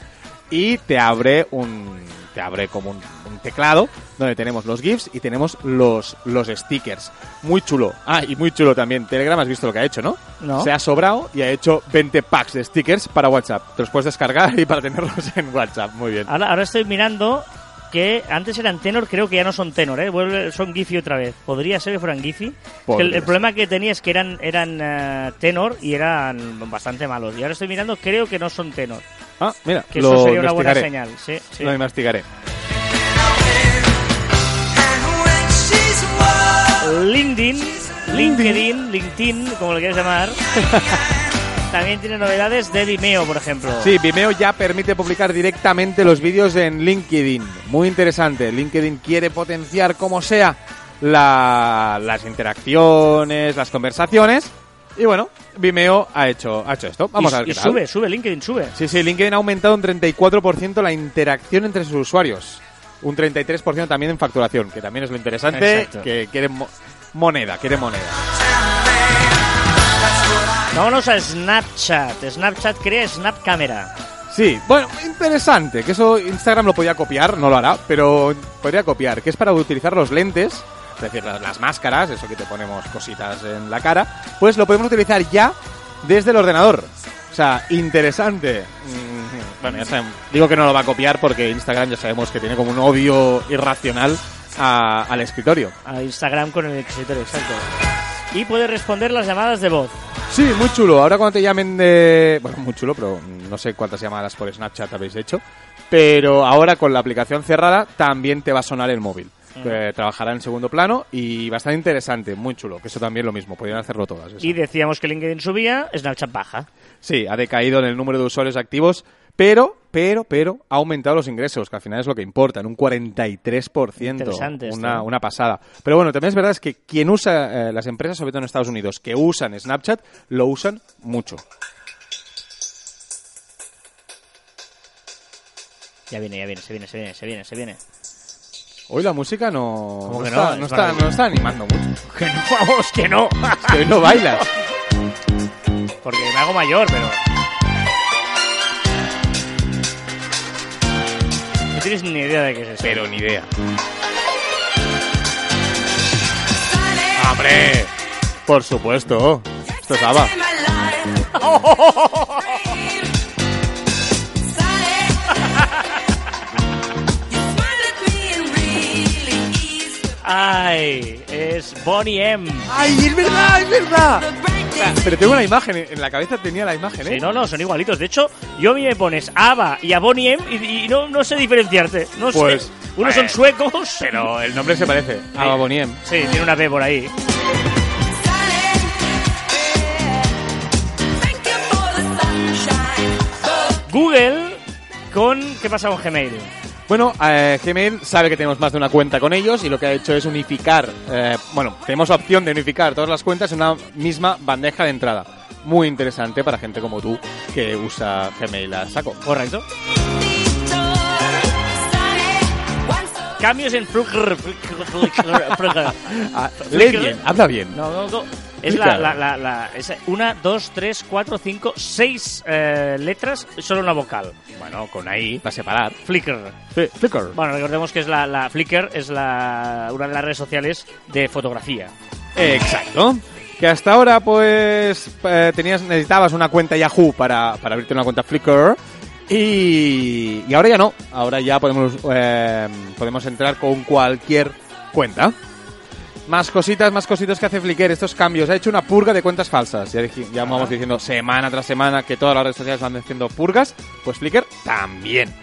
Speaker 2: y te abre un te abre como un, un teclado donde tenemos los GIFs y tenemos los, los stickers. Muy chulo. Ah, y muy chulo también. Telegram has visto lo que ha hecho, ¿no?
Speaker 1: No.
Speaker 2: Se ha sobrado y ha hecho 20 packs de stickers para WhatsApp. Te los puedes descargar y para tenerlos en WhatsApp. Muy bien.
Speaker 1: Ahora, ahora estoy mirando que antes eran tenor, creo que ya no son tenor, ¿eh? Son Giphy otra vez. Podría ser que fueran Giphy.
Speaker 2: Podría
Speaker 1: El, el problema que tenía es que eran, eran eh, tenor y eran bastante malos. Y ahora estoy mirando, creo que no son tenor.
Speaker 2: Ah, mira,
Speaker 1: Que
Speaker 2: lo
Speaker 1: eso sería una buena señal. Sí, sí.
Speaker 2: Lo investigaré.
Speaker 1: LinkedIn, LinkedIn, LinkedIn, como lo quieras llamar, también tiene novedades de Vimeo, por ejemplo.
Speaker 2: Sí, Vimeo ya permite publicar directamente los vídeos en LinkedIn. Muy interesante. LinkedIn quiere potenciar como sea la- las interacciones, las conversaciones. Y bueno, Vimeo ha hecho, ha hecho esto. Vamos
Speaker 1: y,
Speaker 2: a ver
Speaker 1: y
Speaker 2: qué tal.
Speaker 1: sube, sube, LinkedIn sube.
Speaker 2: Sí, sí, LinkedIn ha aumentado un 34% la interacción entre sus usuarios. Un 33% también en facturación, que también es lo interesante,
Speaker 1: Exacto.
Speaker 2: que quieren mo- moneda, quiere moneda.
Speaker 1: Vámonos a Snapchat. Snapchat crea Snap Camera.
Speaker 2: Sí, bueno, interesante, que eso Instagram lo podía copiar, no lo hará, pero podría copiar, que es para utilizar los lentes, es decir, las, las máscaras, eso que te ponemos cositas en la cara, pues lo podemos utilizar ya desde el ordenador. O sea, interesante. Mm, Bueno, ya sabemos. Digo que no lo va a copiar porque Instagram ya sabemos que tiene como un odio irracional a- al escritorio.
Speaker 1: A Instagram con el escritorio, exacto. Y puede responder las llamadas de voz.
Speaker 2: Sí, muy chulo. Ahora cuando te llamen de... Bueno, muy chulo, pero no sé cuántas llamadas por Snapchat habéis hecho. Pero ahora con la aplicación cerrada también te va a sonar el móvil. Eh, trabajará en segundo plano y bastante interesante, muy chulo. Que eso también lo mismo, podrían hacerlo todas.
Speaker 1: Y decíamos que LinkedIn subía, Snapchat baja.
Speaker 2: Sí, ha decaído en el número de usuarios activos, pero, pero, pero ha aumentado los ingresos, que al final es lo que importa, en un 43%.
Speaker 1: Interesante esto,
Speaker 2: una,
Speaker 1: ¿eh?
Speaker 2: una pasada. Pero bueno, también es verdad es que quien usa, eh, las empresas, sobre todo en Estados Unidos, que usan Snapchat, lo usan mucho.
Speaker 1: Ya viene, ya viene, se viene, se viene, se viene, se viene.
Speaker 2: Hoy la música no,
Speaker 1: ¿Cómo
Speaker 2: no,
Speaker 1: que
Speaker 2: está,
Speaker 1: no?
Speaker 2: no,
Speaker 1: Es
Speaker 2: está, no está animando mucho.
Speaker 1: Que no, vamos, que no.
Speaker 2: Que hoy no bailas.
Speaker 1: Porque me hago mayor, pero... No tienes ni idea de qué es eso.
Speaker 2: Pero ni idea. ¡Hombre! Por supuesto. Esto es ABBA.
Speaker 1: Ay, es Bonnie M.
Speaker 2: ¡Ay, es verdad, es verdad! Pero tengo una imagen, en la cabeza tenía la imagen, ¿eh?
Speaker 1: Sí, no, no, son igualitos. De hecho, yo a mí me pones a Ava y a Bonnie M y, y no, no sé diferenciarte. No
Speaker 2: Pues,
Speaker 1: sé. Unos son
Speaker 2: eh,
Speaker 1: suecos.
Speaker 2: Pero el nombre se parece. Ava Boniem.
Speaker 1: Sí, tiene una B por ahí. Google con... ¿Qué pasa con Gmail?
Speaker 2: Bueno, eh, Gmail sabe que tenemos más de una cuenta con ellos y lo que ha hecho es unificar, eh, bueno, tenemos la opción de unificar todas las cuentas en una misma bandeja de entrada. Muy interesante para gente como tú que usa Gmail a saco.
Speaker 1: Correcto. Cambios en Flickr.
Speaker 2: Ah, lee bien, habla bien.
Speaker 1: No, no, no. Es la, la, la, la- es una, dos, tres, cuatro, cinco, seis eh, letras, solo una vocal.
Speaker 2: Bueno, con ahí va a separar.
Speaker 1: Flickr.
Speaker 2: Fli- Flickr.
Speaker 1: Bueno, recordemos que es la, la Flickr es la, una de las redes sociales de fotografía.
Speaker 2: Exacto. Que hasta ahora, pues, eh, tenías, necesitabas una cuenta Yahoo para, para abrirte una cuenta Flickr. Y, y ahora ya no. Ahora ya podemos, eh, podemos entrar con cualquier cuenta. Más cositas, más cositas que hace Flickr, estos cambios. Ha hecho una purga de cuentas falsas. Ya, vamos diciendo semana tras semana que todas las redes sociales van haciendo purgas. Pues Flickr también.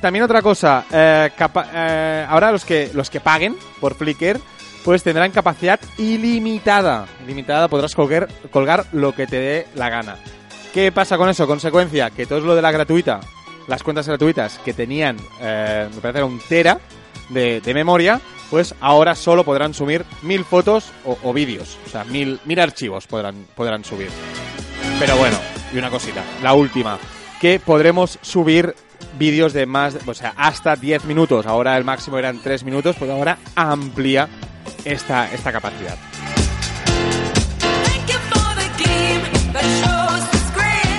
Speaker 2: También otra cosa, eh, eh, ahora los que, los que paguen por Flickr, pues tendrán capacidad ilimitada. Ilimitada, podrás colgar, colgar lo que te dé la gana. ¿Qué pasa con eso? Consecuencia, que todo lo de la gratuita, las cuentas gratuitas que tenían, eh, me parece era un tera de, memoria, pues ahora solo podrán subir mil fotos o, o vídeos. O sea, mil, mil archivos podrán, podrán subir. Pero bueno, y una cosita, la última, que podremos subir vídeos de más, o sea, hasta 10 minutos. Ahora el máximo eran 3 minutos, pues ahora amplía esta, esta capacidad.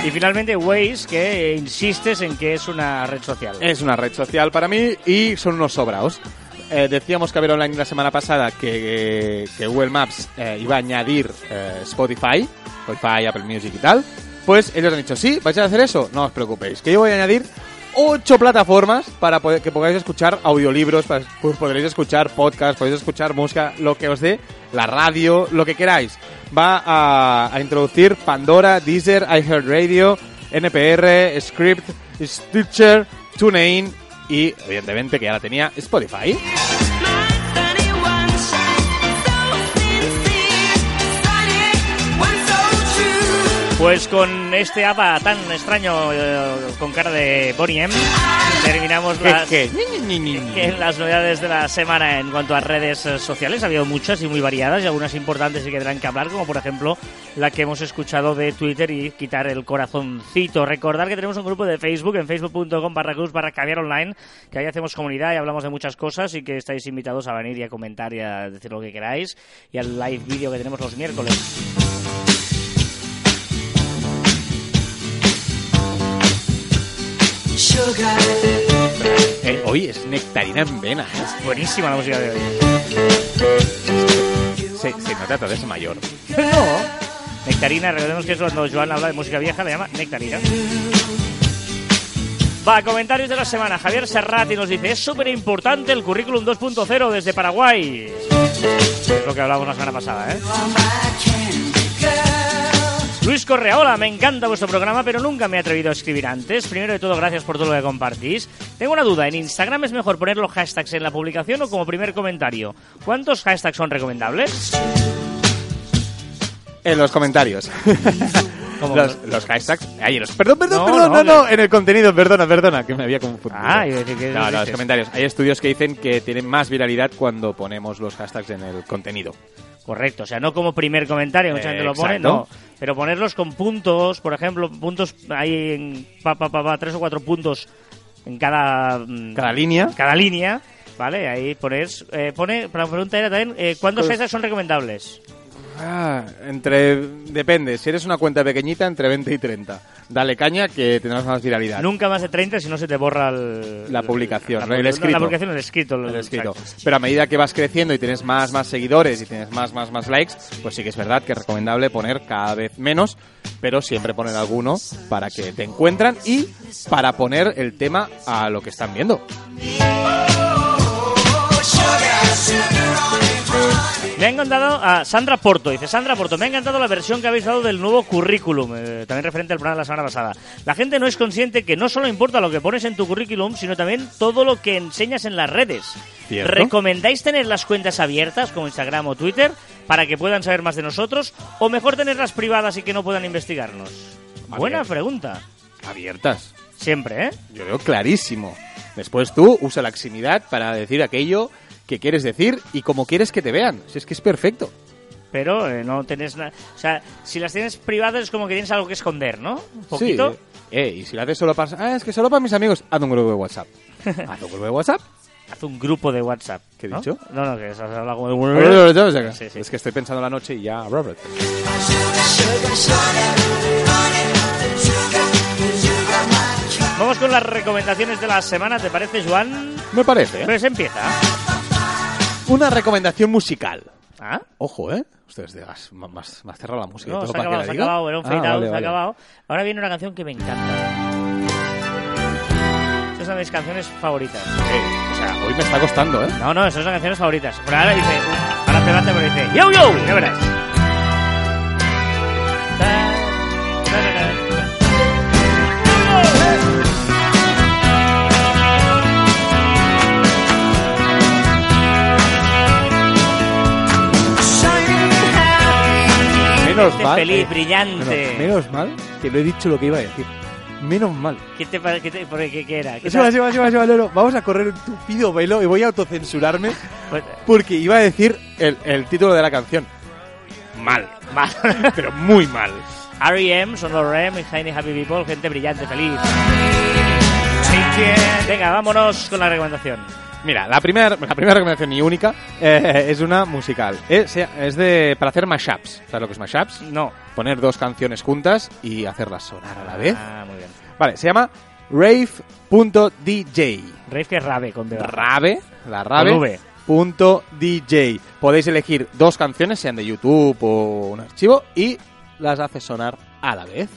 Speaker 1: Y finalmente Waze, que insistes en que es una red social.
Speaker 2: Es una red social para mí y son unos sobraos. Eh, decíamos que a ver online la semana pasada que, que Google Maps eh, iba a añadir eh, Spotify, Spotify, Apple Music y tal. Pues ellos han dicho, sí, vais a hacer eso, no os preocupéis, que yo voy a añadir ocho plataformas para poder- que podáis escuchar audiolibros, para- pues podréis escuchar podcast, podéis escuchar música, lo que os dé, la radio, lo que queráis. Va a, introducir Pandora, Deezer, iHeartRadio, NPR, Script, Stitcher, TuneIn y, evidentemente, que ya la tenía, Spotify.
Speaker 1: Pues con este ABBA tan extraño eh, con cara de Bonnie M, terminamos las, las novedades de la semana en cuanto a redes eh, sociales. Ha habido muchas y muy variadas y algunas importantes y que tendrán que hablar, como por ejemplo la que hemos escuchado de Twitter y quitar el corazoncito. Recordar que tenemos un grupo de Facebook en facebook.com barra cruz barra caviar online, que ahí hacemos comunidad y hablamos de muchas cosas y que estáis invitados a venir y a comentar y a decir lo que queráis y al live vídeo que tenemos los miércoles.
Speaker 2: Eh, hoy es nectarina en vena.
Speaker 1: Buenísima la música de hoy.
Speaker 2: Se, se nota todo es mayor.
Speaker 1: No, Nectarina, recordemos que es cuando Joan habla de música vieja, le llama Nectarina. Va, comentarios de la semana. Javier Serrati nos dice, es súper importante el currículum 2.0 desde Paraguay. Es lo que hablábamos la semana pasada, ¿eh? Luis Correa, hola, me encanta vuestro programa, pero nunca me he atrevido a escribir antes. Primero de todo, gracias por todo lo que compartís. Tengo una duda, ¿en Instagram es mejor poner los hashtags en la publicación o como primer comentario? ¿Cuántos hashtags son recomendables?
Speaker 2: En los comentarios. Los, los hashtags. Ahí, los, perdón, perdón,
Speaker 1: No,
Speaker 2: perdón,
Speaker 1: no,
Speaker 2: no, no, en el contenido, perdona, perdona, que me había confundido.
Speaker 1: Ah, iba a decir que
Speaker 2: No, no, los comentarios. Hay estudios que dicen que tienen más viralidad cuando ponemos los hashtags en el contenido.
Speaker 1: Correcto, o sea, no como primer comentario, mucha gente lo pone,
Speaker 2: Exacto.
Speaker 1: no. Pero ponerlos con puntos, por ejemplo, puntos ahí en pa, pa, pa, pa, tres o cuatro puntos en cada, mm,
Speaker 2: Cada línea.
Speaker 1: cada línea, ¿vale? Ahí pones, eh, pone, la pregunta era también, eh, ¿cuántos
Speaker 2: Pues-
Speaker 1: son recomendables?
Speaker 2: Ah, entre. Depende, si eres una cuenta pequeñita, entre 20 y 30. Dale caña que tendrás más viralidad.
Speaker 1: Nunca más de 30 si no se te borra el-
Speaker 2: La publicación,
Speaker 1: la,
Speaker 2: ¿no? el escrito.
Speaker 1: La publicación, el escrito.
Speaker 2: el escrito.
Speaker 1: exacto.
Speaker 2: Pero a medida que vas creciendo y tienes más, más seguidores y tienes más, más, más likes, pues sí que es verdad que es recomendable poner cada vez menos, pero siempre poner alguno para que te encuentran y para poner el tema a lo que están viendo.
Speaker 1: Me ha encantado a Sandra Porto. Dice Sandra Porto, me ha encantado la versión que habéis dado del nuevo currículum, eh, también referente al programa de la semana pasada. La gente no es consciente que no solo importa lo que pones en tu currículum, sino también todo lo que enseñas en las redes.
Speaker 2: Cierto.
Speaker 1: ¿Recomendáis tener las cuentas abiertas, como Instagram o Twitter, para que puedan saber más de nosotros? ¿O mejor tenerlas privadas y que no puedan investigarnos? Buena pregunta.
Speaker 2: Abiertas.
Speaker 1: Siempre, ¿eh?
Speaker 2: Yo veo clarísimo. Después tú usa la eximidad para decir aquello que quieres decir y como quieres que te vean. Si es que es perfecto.
Speaker 1: Pero eh, no tenés nada... O sea, si las tienes privadas es como que tienes algo que esconder, ¿no? Un poquito.
Speaker 2: Sí. Eh, y si lo haces solo para... Ah, es que solo para mis amigos. Haz un grupo de WhatsApp. Haz un grupo de WhatsApp.
Speaker 1: Haz un grupo de WhatsApp.
Speaker 2: ¿Qué he
Speaker 1: ¿no?
Speaker 2: dicho?
Speaker 1: No, no, que has hablado como de... Sí, sí.
Speaker 2: Es que estoy pensando la noche y ya, Robert.
Speaker 1: Vamos con las recomendaciones de la semana, ¿te parece, Joan?
Speaker 2: Me parece. ¿eh?
Speaker 1: Pues empieza.
Speaker 2: Una recomendación musical.
Speaker 1: ¿Ah?
Speaker 2: Ojo, ¿eh? Ustedes de gas, más, más cerrado la música.
Speaker 1: No, se ha acabado, se ha acabado, era un
Speaker 2: Ah,
Speaker 1: fade out,
Speaker 2: vale,
Speaker 1: se ha
Speaker 2: vale.
Speaker 1: acabado. Ahora viene una canción que me encanta. Esta es una de mis canciones favoritas.
Speaker 2: O sea, hoy me está costando, ¿eh?
Speaker 1: No, no, esas son las canciones favoritas. Pero ahora dice, ahora pegante, pero dice, yo, yo, ya verás.
Speaker 2: Menos mal.
Speaker 1: feliz,
Speaker 2: eh,
Speaker 1: brillante.
Speaker 2: Menos, menos mal que lo he dicho lo que iba a decir. Menos mal.
Speaker 1: ¿Qué te, pa- qué te- por qué, qué era? ¿Qué
Speaker 2: Sí, va, sí, va, sí, va, va, Lolo. Vamos a correr un tupido velo y voy a autocensurarme
Speaker 1: Pues,
Speaker 2: porque iba a decir el, el título de la canción. Mal.
Speaker 1: mal.
Speaker 2: Pero muy mal.
Speaker 1: R.E.M., son los R.E.M., y Shiny Happy People, gente brillante, feliz. Venga, vámonos con la recomendación.
Speaker 2: Mira, la primera, la primera recomendación y única eh, es una musical. Es, es de para hacer mashups. ¿Sabes lo que es mashups?
Speaker 1: No.
Speaker 2: Poner dos canciones juntas y hacerlas sonar a la vez.
Speaker 1: Ah, muy bien.
Speaker 2: Vale, se llama rave.dj.
Speaker 1: Rave que es rave con D.
Speaker 2: Rave, la rave. Punto DJ. Podéis elegir dos canciones, sean de YouTube o un archivo, y las hace sonar a la vez.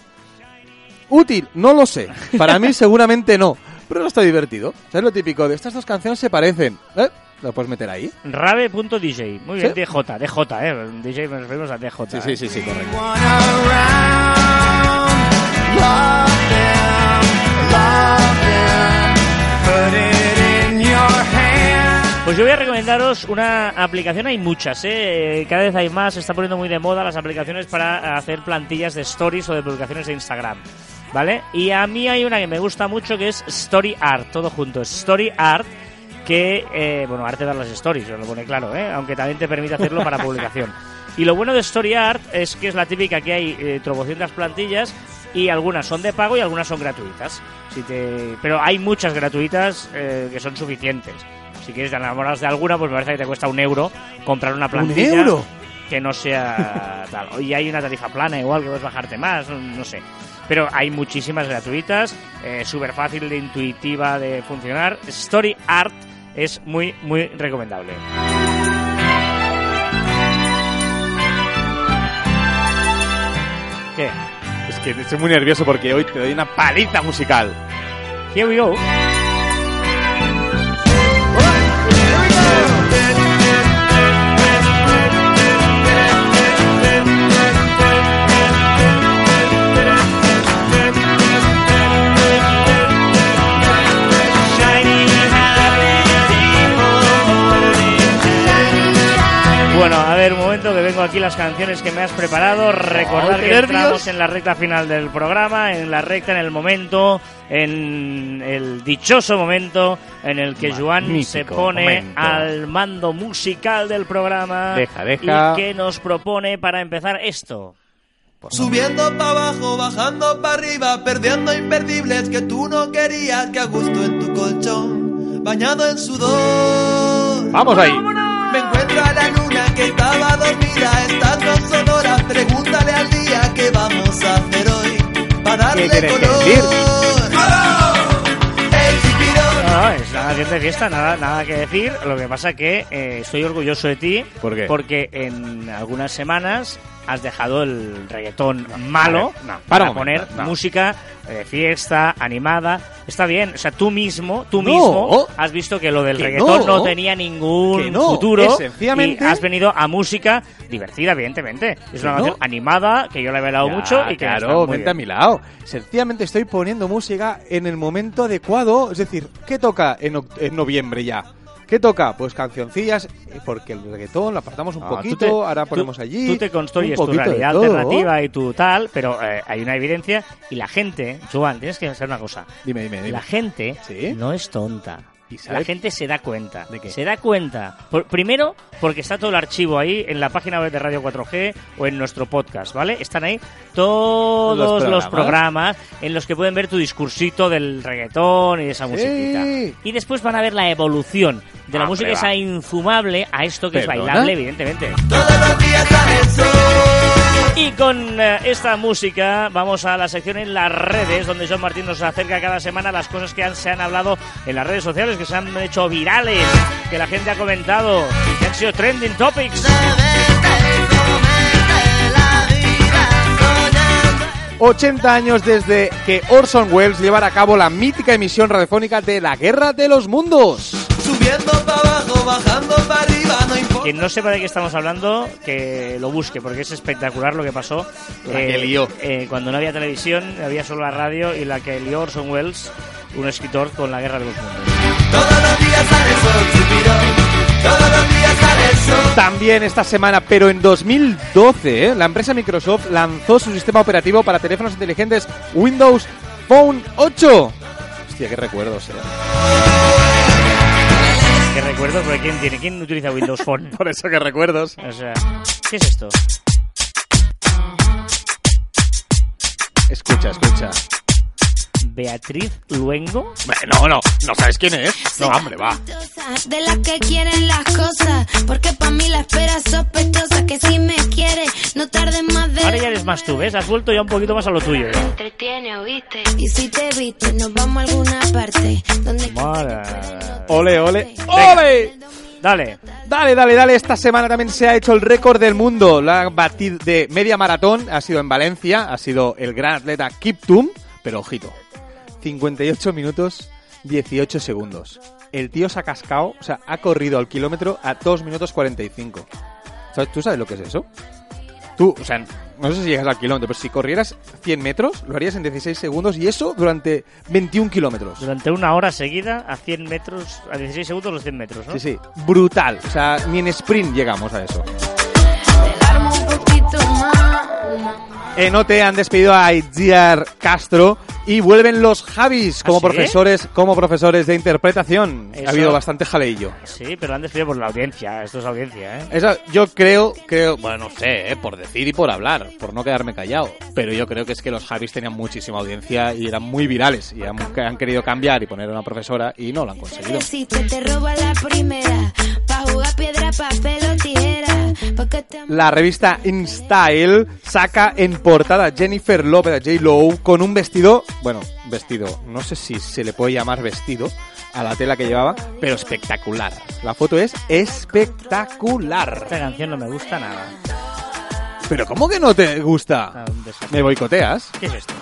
Speaker 2: Útil, no lo sé. Para mí seguramente no. Pero está divertido. ¿Sabes lo típico? De estas dos canciones se parecen. ¿Eh? Lo puedes meter ahí.
Speaker 1: Rave.dj. Muy bien,
Speaker 2: Sí.
Speaker 1: DJ. DJ, ¿eh? DJ nos referimos a DJ.
Speaker 2: Sí, sí, sí, sí, correcto.
Speaker 1: Pues yo voy a recomendaros una aplicación, hay muchas, ¿eh? cada vez hay más, se está poniendo muy de moda las aplicaciones para hacer plantillas de stories o de publicaciones de Instagram, ¿vale? Y a mí hay una que me gusta mucho que es Story Art, todo junto, Story Art, que, eh, bueno, arte de las stories, lo pone claro, ¿eh? aunque también te permite hacerlo para publicación. Y lo bueno de Story Art es que es la típica que hay eh, tropocientas plantillas y algunas son de pago y algunas son gratuitas. Si te... Pero hay muchas gratuitas eh, que son suficientes. Si quieres te enamoras de alguna, pues me parece que te cuesta un euro comprar una plantilla
Speaker 2: euro?
Speaker 1: que no sea tal. Y hay una tarifa plana igual que puedes bajarte más, no sé. Pero hay muchísimas gratuitas, eh, súper fácil de intuitiva de funcionar. Story Art es muy, muy recomendable. ¿Qué?
Speaker 2: Es que estoy muy nervioso porque hoy te doy una paliza musical.
Speaker 1: Here we go. Bueno, a ver, un momento que vengo aquí las canciones que me has preparado. Recordar
Speaker 2: qué
Speaker 1: que
Speaker 2: nervios.
Speaker 1: entramos en la recta final del programa, en la recta, en el momento, en el dichoso momento en el que Joan se pone
Speaker 2: momento.
Speaker 1: al mando musical del programa
Speaker 2: Deja, deja.
Speaker 1: y que nos propone para empezar esto.
Speaker 3: Subiendo para abajo, bajando para arriba, perdiendo imperdibles que tú no querías, que a gusto en tu colchón, bañado en sudor.
Speaker 2: Vamos ahí.
Speaker 3: Me encuentro a la luna que estaba dormida, estando sonora. Pregúntale al día qué vamos a hacer hoy para darle
Speaker 2: tienes que
Speaker 3: color.
Speaker 2: decir?
Speaker 1: No, es una canción de fiesta, nada, nada que decir. Lo que pasa que eh, estoy orgulloso de ti.
Speaker 2: ¿Por qué?
Speaker 1: Porque en algunas semanas has dejado el reggaetón malo
Speaker 2: a no,
Speaker 1: para poner
Speaker 2: momento,
Speaker 1: música de fiesta, animada. Está bien, o sea, tú mismo, tú mismo has visto que lo del
Speaker 2: Que
Speaker 1: reggaetón no. tenía ningún futuro
Speaker 2: sencillamente-
Speaker 1: y has venido a música divertida, evidentemente. Es una canción animada que yo le he velado
Speaker 2: Ya,
Speaker 1: mucho y que
Speaker 2: claro,
Speaker 1: muy
Speaker 2: vente a
Speaker 1: bien.
Speaker 2: mi lado. Sencillamente estoy poniendo música en el momento adecuado. Es decir, ¿qué toca en, en noviembre ya? ¿Qué toca? Pues cancioncillas, porque el reggaetón lo apartamos un
Speaker 1: No,
Speaker 2: poquito,
Speaker 1: te-
Speaker 2: ahora
Speaker 1: tú-
Speaker 2: ponemos allí.
Speaker 1: Tú te construyes tu realidad alternativa y tu tal, pero eh, hay una evidencia y la gente, Joan, tienes que saber una cosa.
Speaker 2: Dime, dime, dime.
Speaker 1: La gente
Speaker 2: ¿Sí?
Speaker 1: no es tonta. La gente se da cuenta.
Speaker 2: ¿De qué?
Speaker 1: Se da cuenta. Por- primero, porque está todo el archivo ahí en la página web de Radio 4G o en nuestro podcast, ¿vale? Están ahí todos
Speaker 2: Los
Speaker 1: los
Speaker 2: programas.
Speaker 1: programas, en los que pueden ver tu discursito del reggaetón y de esa
Speaker 2: Sí.
Speaker 1: musiquita. Y después van a ver la evolución de la
Speaker 2: Hombre,
Speaker 1: música esa infumable a esto que es
Speaker 2: ¿Perdona?
Speaker 1: bailable, evidentemente.
Speaker 3: Todos los días sale el sol.
Speaker 1: Y con eh, esta música vamos a la sección en las redes, donde John Martín nos acerca cada semana las cosas que se han hablado en las redes sociales, que se han hecho virales, que la gente ha comentado, que han sido trending topics.
Speaker 2: 80 años desde que Orson Welles llevara a cabo la mítica emisión radiofónica de La Guerra de los Mundos.
Speaker 3: Subiendo para abajo, bajando para arriba, no importa.
Speaker 1: Quien no sepa de qué estamos hablando, que lo busque, porque es espectacular lo que pasó.
Speaker 2: La que lió.
Speaker 1: eh, cuando no había televisión, había solo la radio y la que lió Orson Welles, un escritor con la Guerra de los Mundos.
Speaker 3: Todos los días sale sol, chipirón. Todos los días sale sol.
Speaker 2: También esta semana, pero en 2012, ¿eh? la empresa Microsoft lanzó su sistema operativo para teléfonos inteligentes Windows Phone 8. Hostia, qué recuerdos, eh.
Speaker 1: Que recuerdo, porque ¿quién tiene? ¿Quién utiliza Windows Phone?
Speaker 2: Por eso que recuerdos.
Speaker 1: O sea, ¿qué es esto?
Speaker 2: Escucha, escucha.
Speaker 1: Beatriz Luengo.
Speaker 2: No, no, no sabes quién es. No, hombre, va.
Speaker 5: De las que quieren las cosas, porque para mí la espera es sospechosa. Que si me quiere, no tardes más de.
Speaker 1: Ahora ya eres más tú, ¿ves? Has vuelto ya un poquito más a lo tuyo. ¿eh?
Speaker 5: Entretiene, ¿oíste? Y si te viste, nos vamos a alguna parte. Donde.
Speaker 2: Ole, ole, ole.
Speaker 1: Dale.
Speaker 2: Dale, dale, dale. Esta semana también se ha hecho el récord del mundo. La batida de media maratón ha sido en Valencia. Ha sido el gran atleta Kiptum. Pero ojito. 58 minutos 18 segundos. El tío se ha cascado, o sea, ha corrido al kilómetro a 2 minutos 45. ¿Sabes- ¿Tú sabes lo que es eso? Tú, o sea, no sé si llegas al kilómetro, pero si corrieras 100 metros, lo harías en 16 segundos y eso durante 21 kilómetros.
Speaker 1: Durante una hora seguida, a 100 metros, a 16 segundos los 100 metros, ¿no?
Speaker 2: Sí, sí, brutal. O sea, ni en sprint llegamos a eso.
Speaker 5: te armo un poquito más.
Speaker 2: En OT han despedido a Itziar Castro y vuelven los Javis como
Speaker 1: ¿Ah, sí?
Speaker 2: profesores, como profesores de interpretación.
Speaker 1: Eso-
Speaker 2: Ha habido bastante jaleillo.
Speaker 1: Sí, pero lo han despedido por la audiencia. Esto es audiencia, ¿eh?
Speaker 2: Eso, yo creo, creo, bueno, no sé, ¿eh? por decir y por hablar, por no quedarme callado. Pero yo creo que es que los Javis tenían muchísima audiencia y eran muy virales. Y han, que han querido cambiar y poner a una profesora y no lo han conseguido.
Speaker 5: Si te, te roba la primera, pa' jugar piedra, papel o tijera.
Speaker 2: La revista InStyle saca en portada a Jennifer Lopez, a J. Lowe, con un vestido, bueno, vestido, no sé si se le puede llamar vestido a la tela que llevaba, pero espectacular. La foto es espectacular.
Speaker 1: Esta canción no me gusta nada.
Speaker 2: ¿Pero cómo que no te gusta?
Speaker 1: Ah.
Speaker 2: ¿Me boicoteas?
Speaker 1: ¿Qué es esto?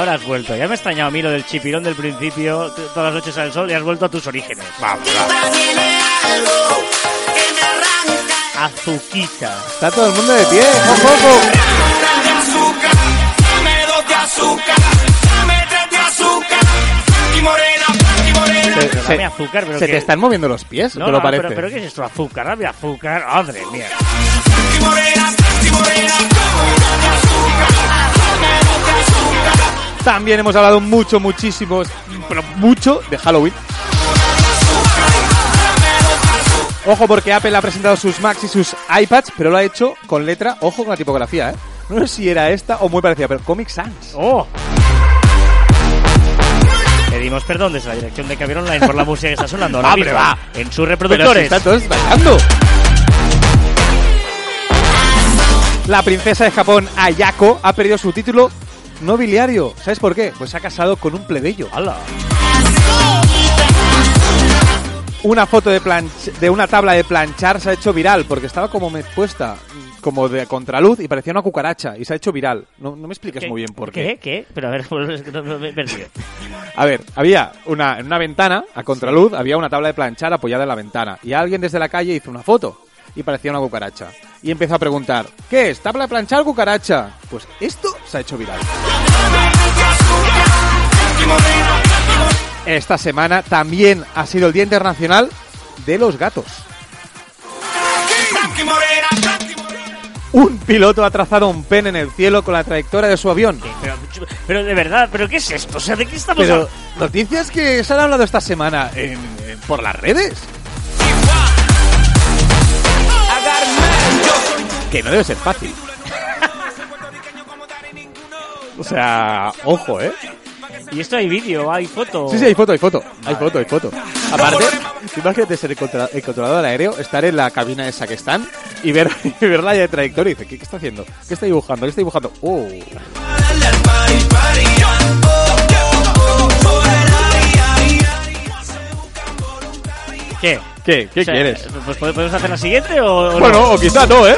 Speaker 1: Ahora has vuelto. Ya me ha extrañado a mí lo del chipirón del principio, todas las noches al sol, y has vuelto a tus orígenes.
Speaker 2: Vamos.
Speaker 1: Azuquita.
Speaker 2: Está todo el mundo de pie. Se, se-
Speaker 1: dame azúcar, pero
Speaker 2: se
Speaker 1: que-
Speaker 2: te están moviendo los pies,
Speaker 1: No,
Speaker 2: ¿te lo
Speaker 1: no,
Speaker 2: parece?
Speaker 1: pero, pero ¿qué es esto? Azúcar, dame azúcar. Madre mía.
Speaker 2: También hemos hablado mucho, muchísimo, pero mucho de Halloween. Ojo porque Apple ha presentado sus Macs y sus iPads, pero lo ha hecho con letra, ojo con la tipografía, ¿eh? No sé si era esta o muy parecida, pero Comic Sans.
Speaker 1: ¡Oh! Pedimos perdón desde la dirección de Caviar Online por la música que está sonando ahora mismo
Speaker 2: va.
Speaker 1: en sus
Speaker 2: Pero si
Speaker 1: reproductores.
Speaker 2: están todos bailando. La princesa de Japón, Ayako, ha perdido su título nobiliario. ¿Sabes por qué? Pues se ha casado con un plebeyo.
Speaker 1: ¡Hala!
Speaker 2: Una foto de, planch- de una tabla de planchar se ha hecho viral porque estaba como me puesta como de contraluz y parecía una cucaracha y se ha hecho viral. No, no me expliques muy bien por qué.
Speaker 1: ¿Qué? ¿Qué? Pero a ver, no, no me he perdido.
Speaker 2: A ver, había una, en una ventana, a contraluz, había una tabla de planchar apoyada en la ventana y alguien desde la calle hizo una foto y parecía una cucaracha. Y empezó a preguntar, ¿qué es? ¿Tabla planchar cucaracha? Pues esto se ha hecho viral. Esta semana también ha sido el Día Internacional de los Gatos. Un piloto ha trazado un pen en el cielo con la trayectoria de su avión.
Speaker 1: Pero, pero de verdad, ¿pero qué es esto? O sea, ¿de qué estamos
Speaker 2: Pero
Speaker 1: hablando?
Speaker 2: noticias que se han hablado esta semana en- en- por las redes. Que no debe ser fácil. o sea, ojo, ¿eh?
Speaker 1: Y esto hay vídeo, hay foto.
Speaker 2: Sí, sí, hay foto, hay foto. Hay foto, hay foto. Aparte, imagínate ser el, contra- el controlador aéreo, estar en la cabina esa que están y ver, y ver la trayectoria y dice, ¿qué, qué está haciendo? ¿Qué está dibujando? ¿Qué está dibujando? Oh.
Speaker 1: ¿Qué?
Speaker 2: ¿Qué? ¿Qué
Speaker 1: O sea,
Speaker 2: quieres?
Speaker 1: Pues ¿podemos hacer la siguiente o, o no?
Speaker 2: Bueno, o quizá no, ¿eh?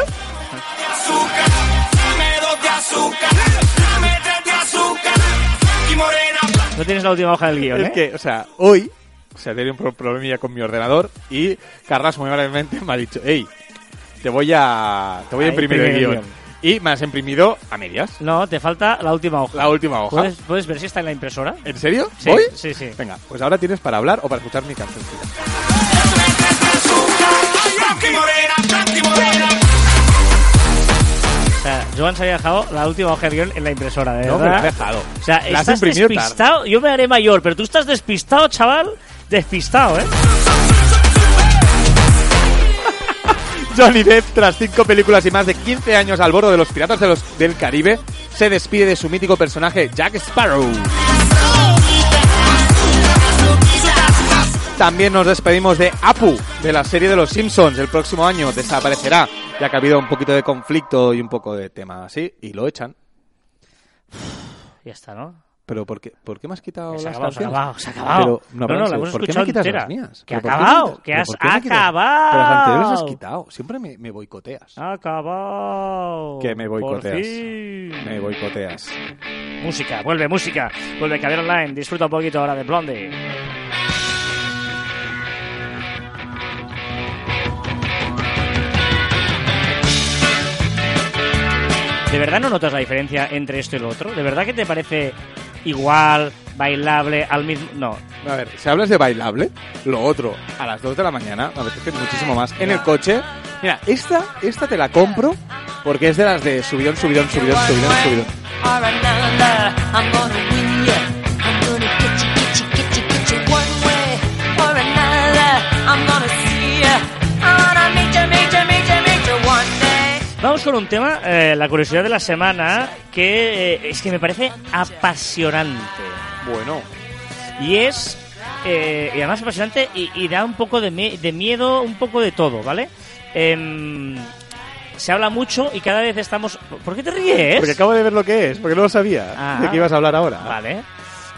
Speaker 1: No tienes la última hoja del guion,
Speaker 2: Es
Speaker 1: ¿eh?
Speaker 2: que, o sea, hoy, o sea, tenía un pro- problemilla con mi ordenador y Carlas muy amablemente me ha dicho, hey, te voy a, te voy a
Speaker 1: A
Speaker 2: imprimir el
Speaker 1: imprimir el
Speaker 2: guion. Y me has imprimido a medias.
Speaker 1: No, te falta la última hoja.
Speaker 2: La última hoja.
Speaker 1: ¿Puedes, puedes ver si está en la impresora?
Speaker 2: ¿En serio?
Speaker 1: Sí,
Speaker 2: ¿Voy?
Speaker 1: sí, sí.
Speaker 2: Venga, pues ahora tienes para hablar o para escuchar mi canción.
Speaker 1: Joan se había dejado la última hoja del guion en la impresora, de
Speaker 2: No,
Speaker 1: verdad.
Speaker 2: me la has dejado.
Speaker 1: O sea,
Speaker 2: La has
Speaker 1: estás
Speaker 2: tarde.
Speaker 1: despistado. Yo me haré mayor, pero tú estás despistado, chaval. Despistado, ¿eh?
Speaker 2: Johnny Depp, tras cinco películas y más de 15 años al borde de los piratas de los, del Caribe, se despide de su mítico personaje Jack Sparrow. También nos despedimos de Apu, de la serie de los Simpsons. El próximo año desaparecerá, ya que ha habido un poquito de conflicto y un poco de tema así, y lo echan.
Speaker 1: Ya está, ¿no?
Speaker 2: Pero ¿por qué, por qué me has quitado
Speaker 1: Se ha
Speaker 2: las
Speaker 1: acabado, se ha
Speaker 2: canciones?
Speaker 1: acabado, se ha acabado.
Speaker 2: Pero, no,
Speaker 1: no, no, la hemos
Speaker 2: ¿por qué me
Speaker 1: escuchado
Speaker 2: quitas
Speaker 1: entera.
Speaker 2: las mías?
Speaker 1: Que ha
Speaker 2: ¿Pero por qué me
Speaker 1: acabado, que has acabado.
Speaker 2: Pero las anteriores las has quitado. Siempre me, me boicoteas.
Speaker 1: Acabado.
Speaker 2: Que me boicoteas. Me boicoteas.
Speaker 1: Música, vuelve música. Vuelve Caber Online. Disfruta un poquito ahora de Blondie. ¿De verdad no notas la diferencia entre esto y lo otro? ¿De verdad que te parece igual, bailable, al mismo...? No.
Speaker 2: A ver, si hablas de bailable, lo otro, a las 2 de la mañana, me apetece muchísimo más. En el coche, mira, esta, esta te la compro porque es de las de subidón, subidón, subidón, subidón, subidón.
Speaker 1: Vamos con un tema, eh, la curiosidad de la semana, que eh, es que me parece apasionante.
Speaker 2: Bueno,
Speaker 1: Y es, eh, y además apasionante y, y da un poco de, de miedo, un poco de todo, ¿vale? Em, se habla mucho y cada vez estamos... ¿Por qué te ríes?
Speaker 2: Porque acabo de ver lo que es, porque no lo sabía.
Speaker 1: Ah.
Speaker 2: ¿De qué ibas a hablar ahora?
Speaker 1: Vale.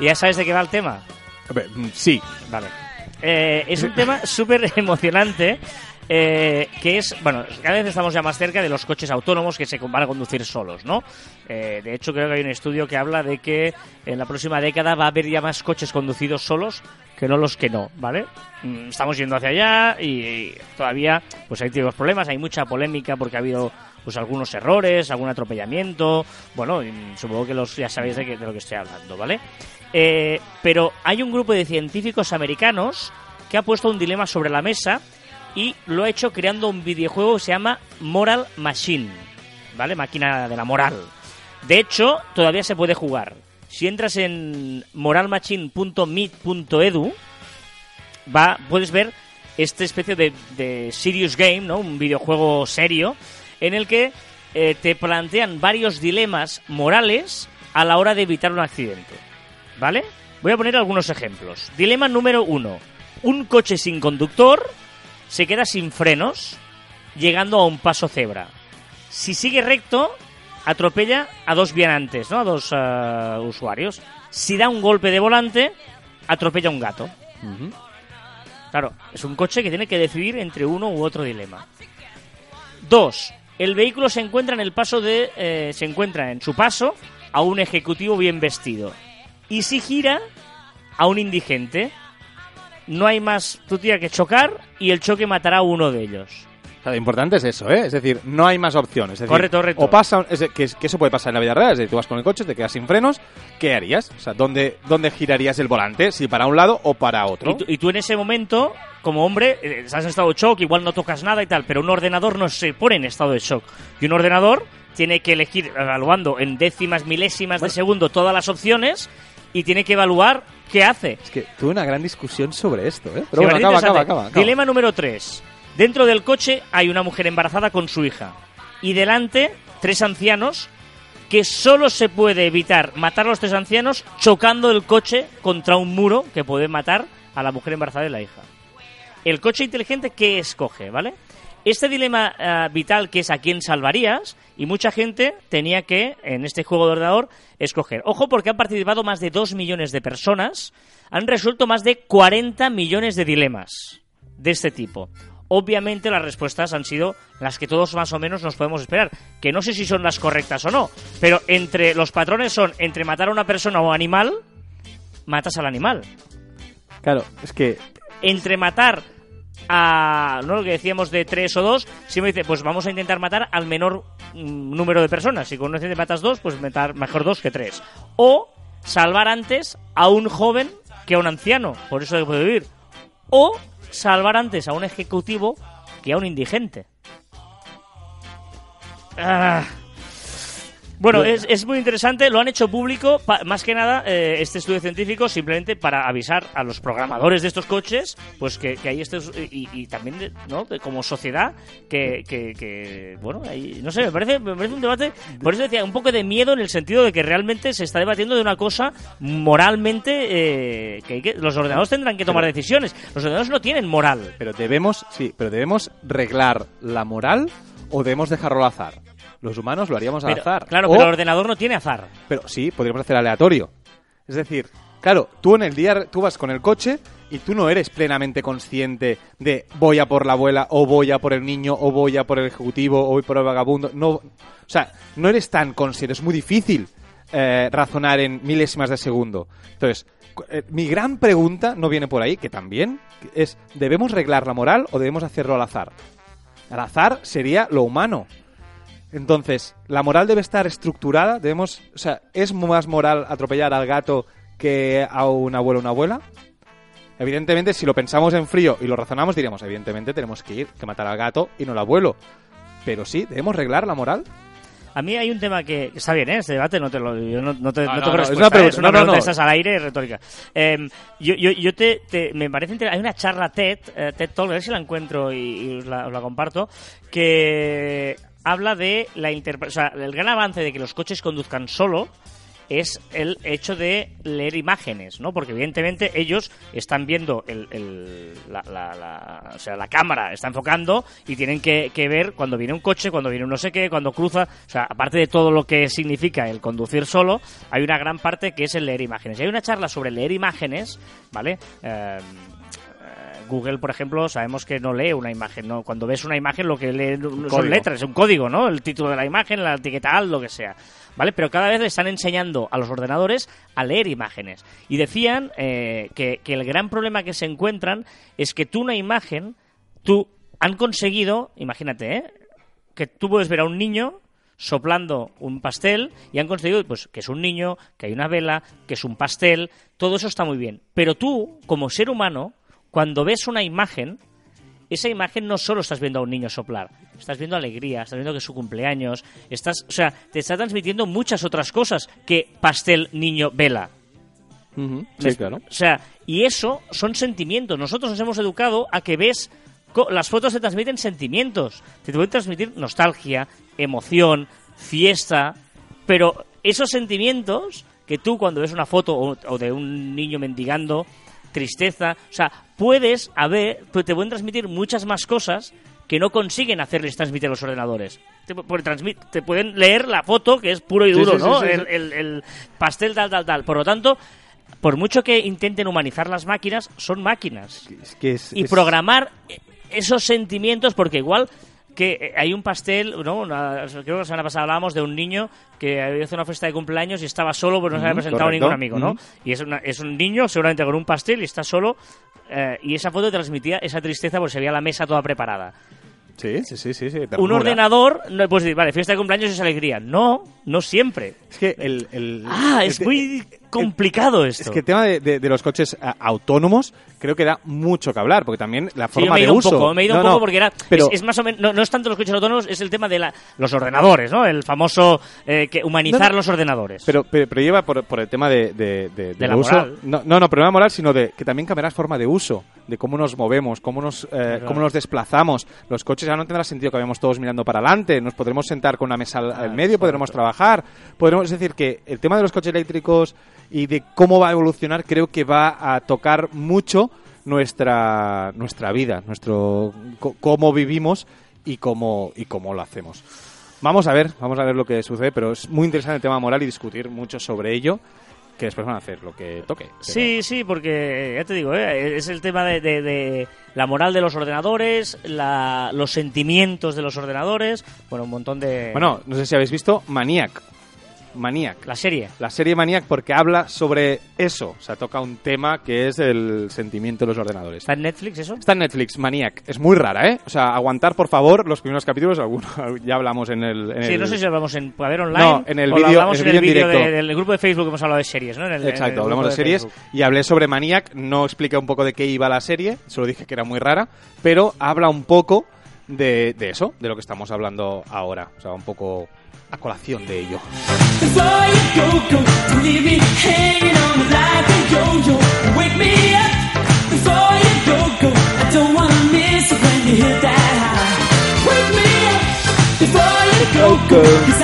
Speaker 1: ¿Y ya sabes de qué va el tema?
Speaker 2: Mm, Sí.
Speaker 1: Vale. Eh, es un tema súper emocionante. Eh, que es, bueno, cada vez estamos ya más cerca de los coches autónomos que se van a conducir solos, ¿no? Eh, de hecho, creo que hay un estudio que habla de que en la próxima década va a haber ya más coches conducidos solos que no los que no, ¿vale? Mm, Estamos yendo hacia allá y todavía pues hay varios problemas, hay mucha polémica porque ha habido pues algunos errores, algún atropellamiento, bueno, supongo que los ya sabéis de, qué- de lo que estoy hablando, ¿vale? Eh, pero hay un grupo de científicos americanos que ha puesto un dilema sobre la mesa y lo ha hecho creando un videojuego que se llama Moral Machine, ¿vale? Máquina de la moral. De hecho, todavía se puede jugar. Si entras en moralmachine.meet.edu, va, puedes ver esta especie de, de serious game, ¿no? Un videojuego serio en el que eh, te plantean varios dilemas morales a la hora de evitar un accidente. ¿Vale? Voy a poner algunos ejemplos. Dilema número uno. Un coche sin conductor se queda sin frenos llegando a un paso cebra. Si sigue recto, atropella a dos vianantes, ¿no? A dos eh, usuarios. Si da un golpe de volante, atropella a un gato. Claro, es un coche que tiene que decidir entre uno u otro dilema. Dos, el vehículo se encuentra en el paso de, eh, se encuentra en su paso a un ejecutivo bien vestido y si gira a un indigente. No hay más tutía que chocar y el choque matará a uno de ellos.
Speaker 2: O sea, lo importante es eso, ¿eh? Es decir, no hay más opciones. Es decir,
Speaker 1: Correcto, correcto.
Speaker 2: O pasa, es que, que eso puede pasar en la vida real, es decir, tú vas con el coche, te quedas sin frenos, ¿qué harías? O sea, ¿dónde, dónde girarías el volante? ¿Si para un lado o para otro?
Speaker 1: Y tú, y tú en ese momento, como hombre, eh, estás en estado de shock, igual no tocas nada y tal, pero un ordenador no se pone en estado de shock. Y un ordenador tiene que elegir, evaluando en décimas, milésimas de segundo todas las opciones y tiene que evaluar qué hace.
Speaker 2: Es que tuve una gran discusión sobre esto, ¿eh?
Speaker 1: Sí,
Speaker 2: Pero bueno, acaba, acaba, acaba.
Speaker 1: Dilema número 3. Dentro del coche hay una mujer embarazada con su hija. Y delante, tres ancianos que solo se puede evitar matar a los tres ancianos chocando el coche contra un muro que puede matar a la mujer embarazada y la hija. El coche inteligente, ¿qué escoge? ¿Vale? Este dilema eh, vital que es a quién salvarías, y mucha gente tenía que, en este juego de ordenador, escoger. Ojo, porque han participado más de 2 millones de personas, han resuelto más de 40 millones de dilemas de este tipo. Obviamente las respuestas han sido las que todos más o menos nos podemos esperar, que no sé si son las correctas o no, pero entre los patrones son entre matar a una persona o animal, matas al animal
Speaker 2: Claro, es que
Speaker 1: entre matar a no lo que decíamos de tres o dos, siempre dice, pues vamos a intentar matar al menor mm, número de personas. Si con un accidente matas dos, pues matar mejor dos que tres. O salvar antes a un joven que a un anciano, por eso que puede vivir. O salvar antes a un ejecutivo que a un indigente. Ah. Bueno, es, es muy interesante, lo han hecho público, pa- más que nada, eh, este estudio científico, simplemente para avisar a los programadores de estos coches, pues que, que hay estos, y, y también, de- ¿no? De- como sociedad, que, que, que, bueno, hay- no sé, me parece, me parece un debate, por eso decía, un poco de miedo en el sentido de que realmente se está debatiendo de una cosa moralmente, eh, que, hay que los ordenadores tendrán que tomar decisiones, los ordenadores no tienen moral.
Speaker 2: Pero debemos, sí, pero debemos reglar la moral o debemos dejarlo al azar. Los humanos lo haríamos al
Speaker 1: Pero-
Speaker 2: azar.
Speaker 1: Claro,
Speaker 2: O-
Speaker 1: pero el ordenador no tiene azar.
Speaker 2: Pero sí, podríamos hacer aleatorio. Es decir, claro, tú en el día, tú vas con el coche y tú no eres plenamente consciente de voy a por la abuela, o voy a por el niño, o voy a por el ejecutivo, o voy por el vagabundo. No, o sea, no eres tan consciente. Es muy difícil eh, razonar en milésimas de segundo. Entonces, eh, mi gran pregunta no viene por ahí, que también es, ¿debemos reglar la moral o debemos hacerlo al azar? Al azar sería lo humano. Entonces, la moral debe estar estructurada, debemos, o sea, ¿es más moral atropellar al gato que a un abuelo o una abuela? Evidentemente, si lo pensamos en frío y lo razonamos, diríamos, evidentemente tenemos que ir, que matar al gato y no al abuelo. Pero sí, ¿debemos reglar la moral?
Speaker 1: A mí hay un tema que está bien, ¿eh? Este debate no te lo yo no, no te,
Speaker 2: No,
Speaker 1: no
Speaker 2: no,
Speaker 1: tengo
Speaker 2: no, es
Speaker 1: respuesta,
Speaker 2: una
Speaker 1: ¿eh?
Speaker 2: pregunta,
Speaker 1: es una estás al aire retórica. Eh, yo, yo, yo te, te- me parece hay una charla TED, eh, TED Talk, a ver si la encuentro y, y os, la, os la comparto, que habla de la o sea, el gran avance de que los coches conduzcan solo es el hecho de leer imágenes, ¿no? Porque evidentemente ellos están viendo el, el- la, cámara está enfocando y tienen que, que ver cuando viene un coche, cuando viene un no sé qué, cuando cruza, o sea, aparte de todo lo que significa el conducir solo, hay una gran parte que es el leer imágenes. Y hay una charla sobre leer imágenes, ¿vale? Eh, Google, por ejemplo, sabemos que no lee una imagen, ¿no? Cuando ves una imagen lo que lee son
Speaker 2: código.
Speaker 1: letras, es un código, ¿no? El título de la imagen, la etiqueta alt, lo que sea. ¿Vale? Pero cada vez le están enseñando a los ordenadores a leer imágenes. Y decían eh, que, que el gran problema que se encuentran es que tú una imagen, tú han conseguido, imagínate, ¿eh? que tú puedes ver a un niño soplando un pastel y han conseguido pues que es un niño, que hay una vela, que es un pastel, todo eso está muy bien. Pero tú, como ser humano, cuando ves una imagen, esa imagen no solo estás viendo a un niño soplar, estás viendo alegría, estás viendo que es su cumpleaños, estás, o sea, te está transmitiendo muchas otras cosas que pastel, niño, vela.
Speaker 2: Sí, claro.
Speaker 1: O sea, y eso son sentimientos. Nosotros nos hemos educado a que ves. Las fotos te transmiten sentimientos. Te pueden transmitir nostalgia, emoción, fiesta. Pero esos sentimientos que tú cuando ves una foto o de un niño mendigando, tristeza, o sea, puedes haber, te pueden transmitir muchas más cosas que no consiguen hacerles transmitir a los ordenadores. Te, te pueden leer la foto, que es puro y duro,
Speaker 2: sí, sí,
Speaker 1: ¿no?
Speaker 2: sí.
Speaker 1: El- el, el pastel tal, tal, tal. Por lo tanto, por mucho que intenten humanizar las máquinas, son máquinas.
Speaker 2: Es que es-
Speaker 1: Y
Speaker 2: es-
Speaker 1: programar eh, esos sentimientos, porque igual que eh, hay un pastel, ¿no? Una- creo que la semana pasada hablábamos de un niño que había hecho una fiesta de cumpleaños y estaba solo, pues no se había presentado
Speaker 2: correcto.
Speaker 1: ningún amigo, ¿no? Y es, una- es un niño, seguramente con un pastel, y está solo, eh, y esa foto transmitía esa tristeza porque se veía la mesa toda preparada.
Speaker 2: Sí, sí, sí, sí. sí,
Speaker 1: Un ordenador, no puedes decir, vale, fiesta de cumpleaños es alegría. No, no siempre.
Speaker 2: Es que el... el-
Speaker 1: Ah,
Speaker 2: el
Speaker 1: es muy complicado esto.
Speaker 2: Es que el tema de, de- de los coches a- autónomos creo que da mucho que hablar, porque también la
Speaker 1: Sí,
Speaker 2: forma
Speaker 1: he
Speaker 2: de uso...
Speaker 1: un poco, me he ido
Speaker 2: No,
Speaker 1: un poco
Speaker 2: no,
Speaker 1: porque era
Speaker 2: pero-
Speaker 1: es, es más o menos no, no es tanto los coches autónomos, es el tema de la, los ordenadores, ¿no? El famoso eh, que humanizar los ordenadores.
Speaker 2: Pero, pero, pero lleva por, por el tema de, de, de-
Speaker 1: De la
Speaker 2: uso.
Speaker 1: moral.
Speaker 2: No, no, no, problema moral, sino de que también cambiará forma de uso, de cómo nos movemos, cómo nos, eh, cómo nos desplazamos. Los coches ya no tendrá sentido que vayamos todos mirando para adelante, nos podremos sentar con una mesa al, al medio, podremos trabajar. Podremos, es decir, que el tema de los coches eléctricos y de cómo va a evolucionar creo que va a tocar mucho nuestra, nuestra vida, nuestro cómo vivimos y cómo, y cómo lo hacemos. Vamos a ver, vamos a ver lo que sucede, pero es muy interesante el tema moral y discutir mucho sobre ello, que después van a hacer lo que toque.
Speaker 1: Sí, sí, porque ya te digo, ¿eh? es el tema de, de- de la moral de los ordenadores, la- los sentimientos de los ordenadores, bueno, un montón de...
Speaker 2: Bueno, no sé si habéis visto Maniac. Maniac.
Speaker 1: la serie.
Speaker 2: La serie Maniac porque habla sobre eso. O sea, toca un tema que es el sentimiento de los ordenadores.
Speaker 1: ¿Está en Netflix eso?
Speaker 2: Está en Netflix, Maniac. Es muy rara, ¿eh? O sea, aguantar, por favor, los primeros capítulos. Algunos ya hablamos en el... en
Speaker 1: Sí,
Speaker 2: el-
Speaker 1: no sé si hablamos en Poder Online
Speaker 2: No, en el vídeo- en
Speaker 1: en de-
Speaker 2: directo.
Speaker 1: del grupo de Facebook que hemos hablado de series, ¿no? En el- en el
Speaker 2: Exacto, hablamos de series
Speaker 1: Facebook.
Speaker 2: y hablé sobre Maniac, no expliqué un poco de qué iba la serie, solo dije que era muy rara, pero habla un poco de, de eso, de lo que estamos hablando ahora, o sea, un poco a colación de ello.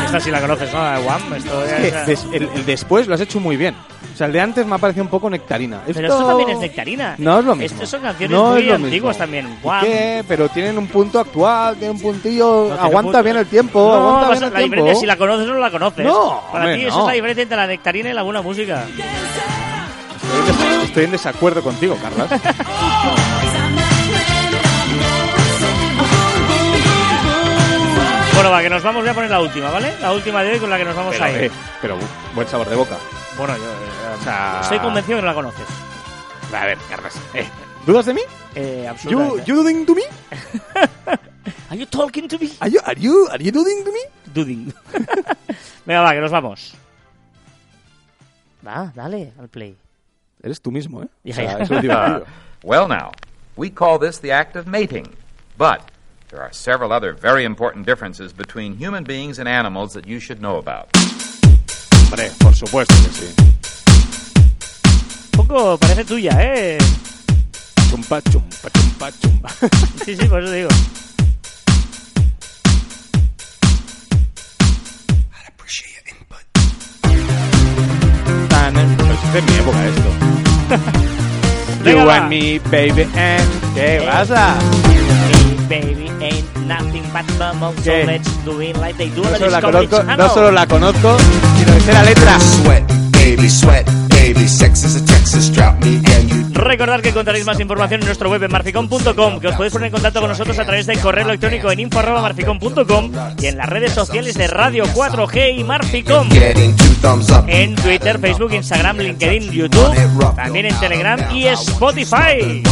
Speaker 1: Esta sí la conoces, ¿no? Esto
Speaker 2: Es que des- el después lo has hecho muy bien. O sea, el de antes me ha parecido un poco nectarina.
Speaker 1: Pero esto también es nectarina.
Speaker 2: No es lo mismo.
Speaker 1: Estas son canciones
Speaker 2: No
Speaker 1: muy antiguas también.
Speaker 2: ¿Y
Speaker 1: Wham.
Speaker 2: qué? Pero tienen un punto actual, tienen un puntillo.
Speaker 1: No
Speaker 2: aguanta
Speaker 1: punto.
Speaker 2: bien el tiempo,
Speaker 1: No,
Speaker 2: aguanta bien el
Speaker 1: la
Speaker 2: tiempo.
Speaker 1: diferencia si la conoces o no la conoces.
Speaker 2: No,
Speaker 1: Para
Speaker 2: hombre,
Speaker 1: ti esa
Speaker 2: no.
Speaker 1: es la diferencia entre la nectarina y la buena música.
Speaker 2: Estoy en desacuerdo contigo, Carlos.
Speaker 1: Bueno, va, que nos vamos, voy a poner la última, ¿vale? La última de hoy con la que nos vamos
Speaker 2: pero,
Speaker 1: a ir.
Speaker 2: eh, pero buen sabor de boca.
Speaker 1: Bueno, yo eh,
Speaker 2: O sea,
Speaker 1: estoy convencido que no la conoces.
Speaker 2: A ver, Carlos. eh, ¿Dudas de mí?
Speaker 1: Eh,
Speaker 2: You,
Speaker 1: absolutamente.
Speaker 2: you doing to me?
Speaker 1: Are you talking to me?
Speaker 2: Are you, are you, are you doing to me?
Speaker 1: Duding. Venga, va, que nos vamos. Va, dale al play.
Speaker 2: Eres tú mismo, ¿eh?
Speaker 1: Ya,
Speaker 2: O sea,
Speaker 1: ya.
Speaker 2: eso es divertido.
Speaker 6: Well, now, we call this the act of mating. But there are several other very important differences between human beings and animals that you should know about.
Speaker 2: Hombre, por supuesto que sí.
Speaker 1: Un poco parece tuya, ¿eh?
Speaker 2: Chumpa, chumpa, chumpa, chumpa.
Speaker 1: Sí, sí, por eso digo.
Speaker 2: Es de mi época esto. You
Speaker 1: va.
Speaker 2: and me, baby, and... ¿Qué pasa?
Speaker 1: Baby ain't nothing but bubble, so
Speaker 2: ¿Qué?
Speaker 1: let's do it like they do
Speaker 2: No solo, la conozco, no solo la conozco, sino que sé la letra.
Speaker 7: Sweat, baby, sweat, baby. Sex is a Texas drought, me and you.
Speaker 1: Recordad que encontraréis más información en nuestro web en marficom.com, que os podéis poner en contacto con nosotros a través de correo electrónico en info.marficom.com y en las redes sociales de Radio 4G y Marficom.
Speaker 7: Getting two thumbs up.
Speaker 1: En Twitter, Facebook, Instagram, LinkedIn, YouTube, también en Telegram y Spotify.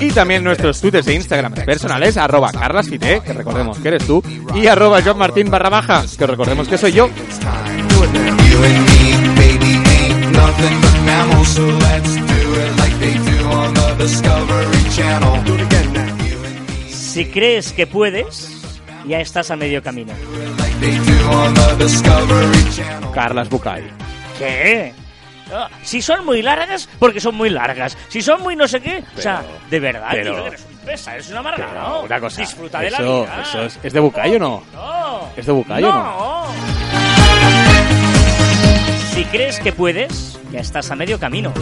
Speaker 2: Y también nuestros twitters e Instagram personales, arroba carlasfite, que recordemos que eres tú, y arroba johnmartin barra baja, que recordemos que soy yo.
Speaker 7: You and me, baby, ain't nothing but mammals, so let's do it like they do on the Discovery Channel. Do it again now. You and me,
Speaker 1: Si crees que puedes, ya estás a medio camino.
Speaker 7: like they do on the Discovery Channel.
Speaker 2: Carlas Bucay.
Speaker 1: ¿Qué? Ah, Si son muy largas, porque son muy largas. Si son muy no sé qué, o sea, de verdad,
Speaker 2: pero-
Speaker 1: tío, eres un pesa, eres una amargada,
Speaker 2: Pero,
Speaker 1: ¿no?
Speaker 2: una cosa,
Speaker 1: Disfruta de la
Speaker 2: eso,
Speaker 1: vida.
Speaker 2: eso es, ¿es de Bucay o no?
Speaker 1: No.
Speaker 2: ¿Es de Bucay o no?
Speaker 1: no? Si crees que puedes, ya estás a medio camino.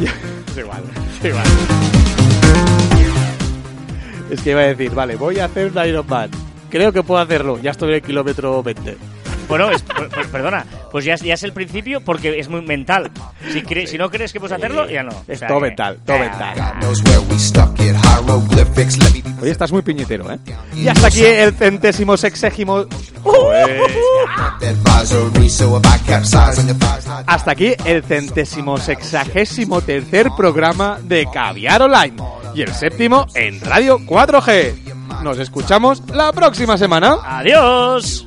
Speaker 2: Es igual, es igual. Es que iba a decir, vale, voy a hacer un Ironman. Creo que puedo hacerlo. Ya estoy en el kilómetro 20.
Speaker 1: Bueno, es- per- perdona, pues ya, es- ya es el principio porque es muy mental. Si, cre- si no crees que puedes hacerlo, ya no.
Speaker 2: Es
Speaker 1: O sea
Speaker 2: todo
Speaker 1: que-
Speaker 2: mental, todo
Speaker 1: Ah,
Speaker 2: mental. Oye, estás muy piñetero, ¿eh? Y hasta aquí el centésimo sexégimo... Hasta aquí el centésimo sexagésimo tercer programa de Caviar Online y el séptimo en Radio 4G. Nos escuchamos la próxima semana.
Speaker 1: Adiós.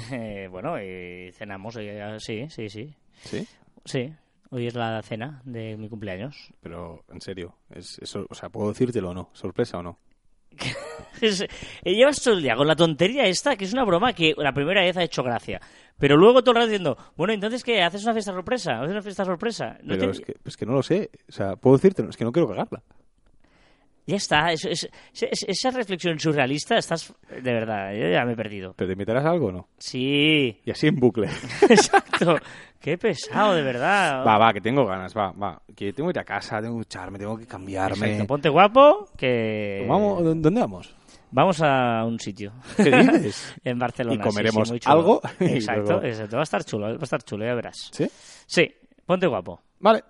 Speaker 1: bueno, eh, cenamos, eh, sí, sí, sí.
Speaker 2: ¿Sí?
Speaker 1: Sí, hoy es la cena de mi cumpleaños.
Speaker 2: Pero, en serio, es, eso, o sea, ¿puedo decírtelo o no? ¿Sorpresa o no?
Speaker 1: Es- eh, llevas todo el día con la tontería esta, que es una broma que la primera vez ha hecho gracia. Pero luego todo el rato diciendo, bueno, entonces, ¿qué? ¿Haces una fiesta sorpresa? ¿Haces una fiesta sorpresa? No
Speaker 2: Pero
Speaker 1: te-
Speaker 2: es, que, es que no lo sé. O sea, ¿puedo decírtelo? Es que no quiero cagarla.
Speaker 1: Ya está, es- es- es- esa reflexión surrealista, estás... De verdad, yo ya me he perdido.
Speaker 2: ¿Pero te invitarás a algo o no?
Speaker 1: Sí,
Speaker 2: Y así en bucle.
Speaker 1: exacto. Qué pesado, de verdad.
Speaker 2: va, va, que tengo ganas, va, va. Que tengo que ir a casa, tengo que ducharme, tengo que cambiarme.
Speaker 1: Exacto, ponte guapo, que...
Speaker 2: Vamos, ¿dó- ¿Dónde vamos?
Speaker 1: Vamos a un sitio.
Speaker 2: ¿Qué dices?
Speaker 1: en Barcelona.
Speaker 2: Y comeremos
Speaker 1: sí, muy chulo.
Speaker 2: algo
Speaker 1: Exacto,
Speaker 2: luego-
Speaker 1: exacto. Va a estar chulo, va a estar chulo, ya verás.
Speaker 2: ¿Sí?
Speaker 1: Sí, ponte guapo.
Speaker 2: Vale.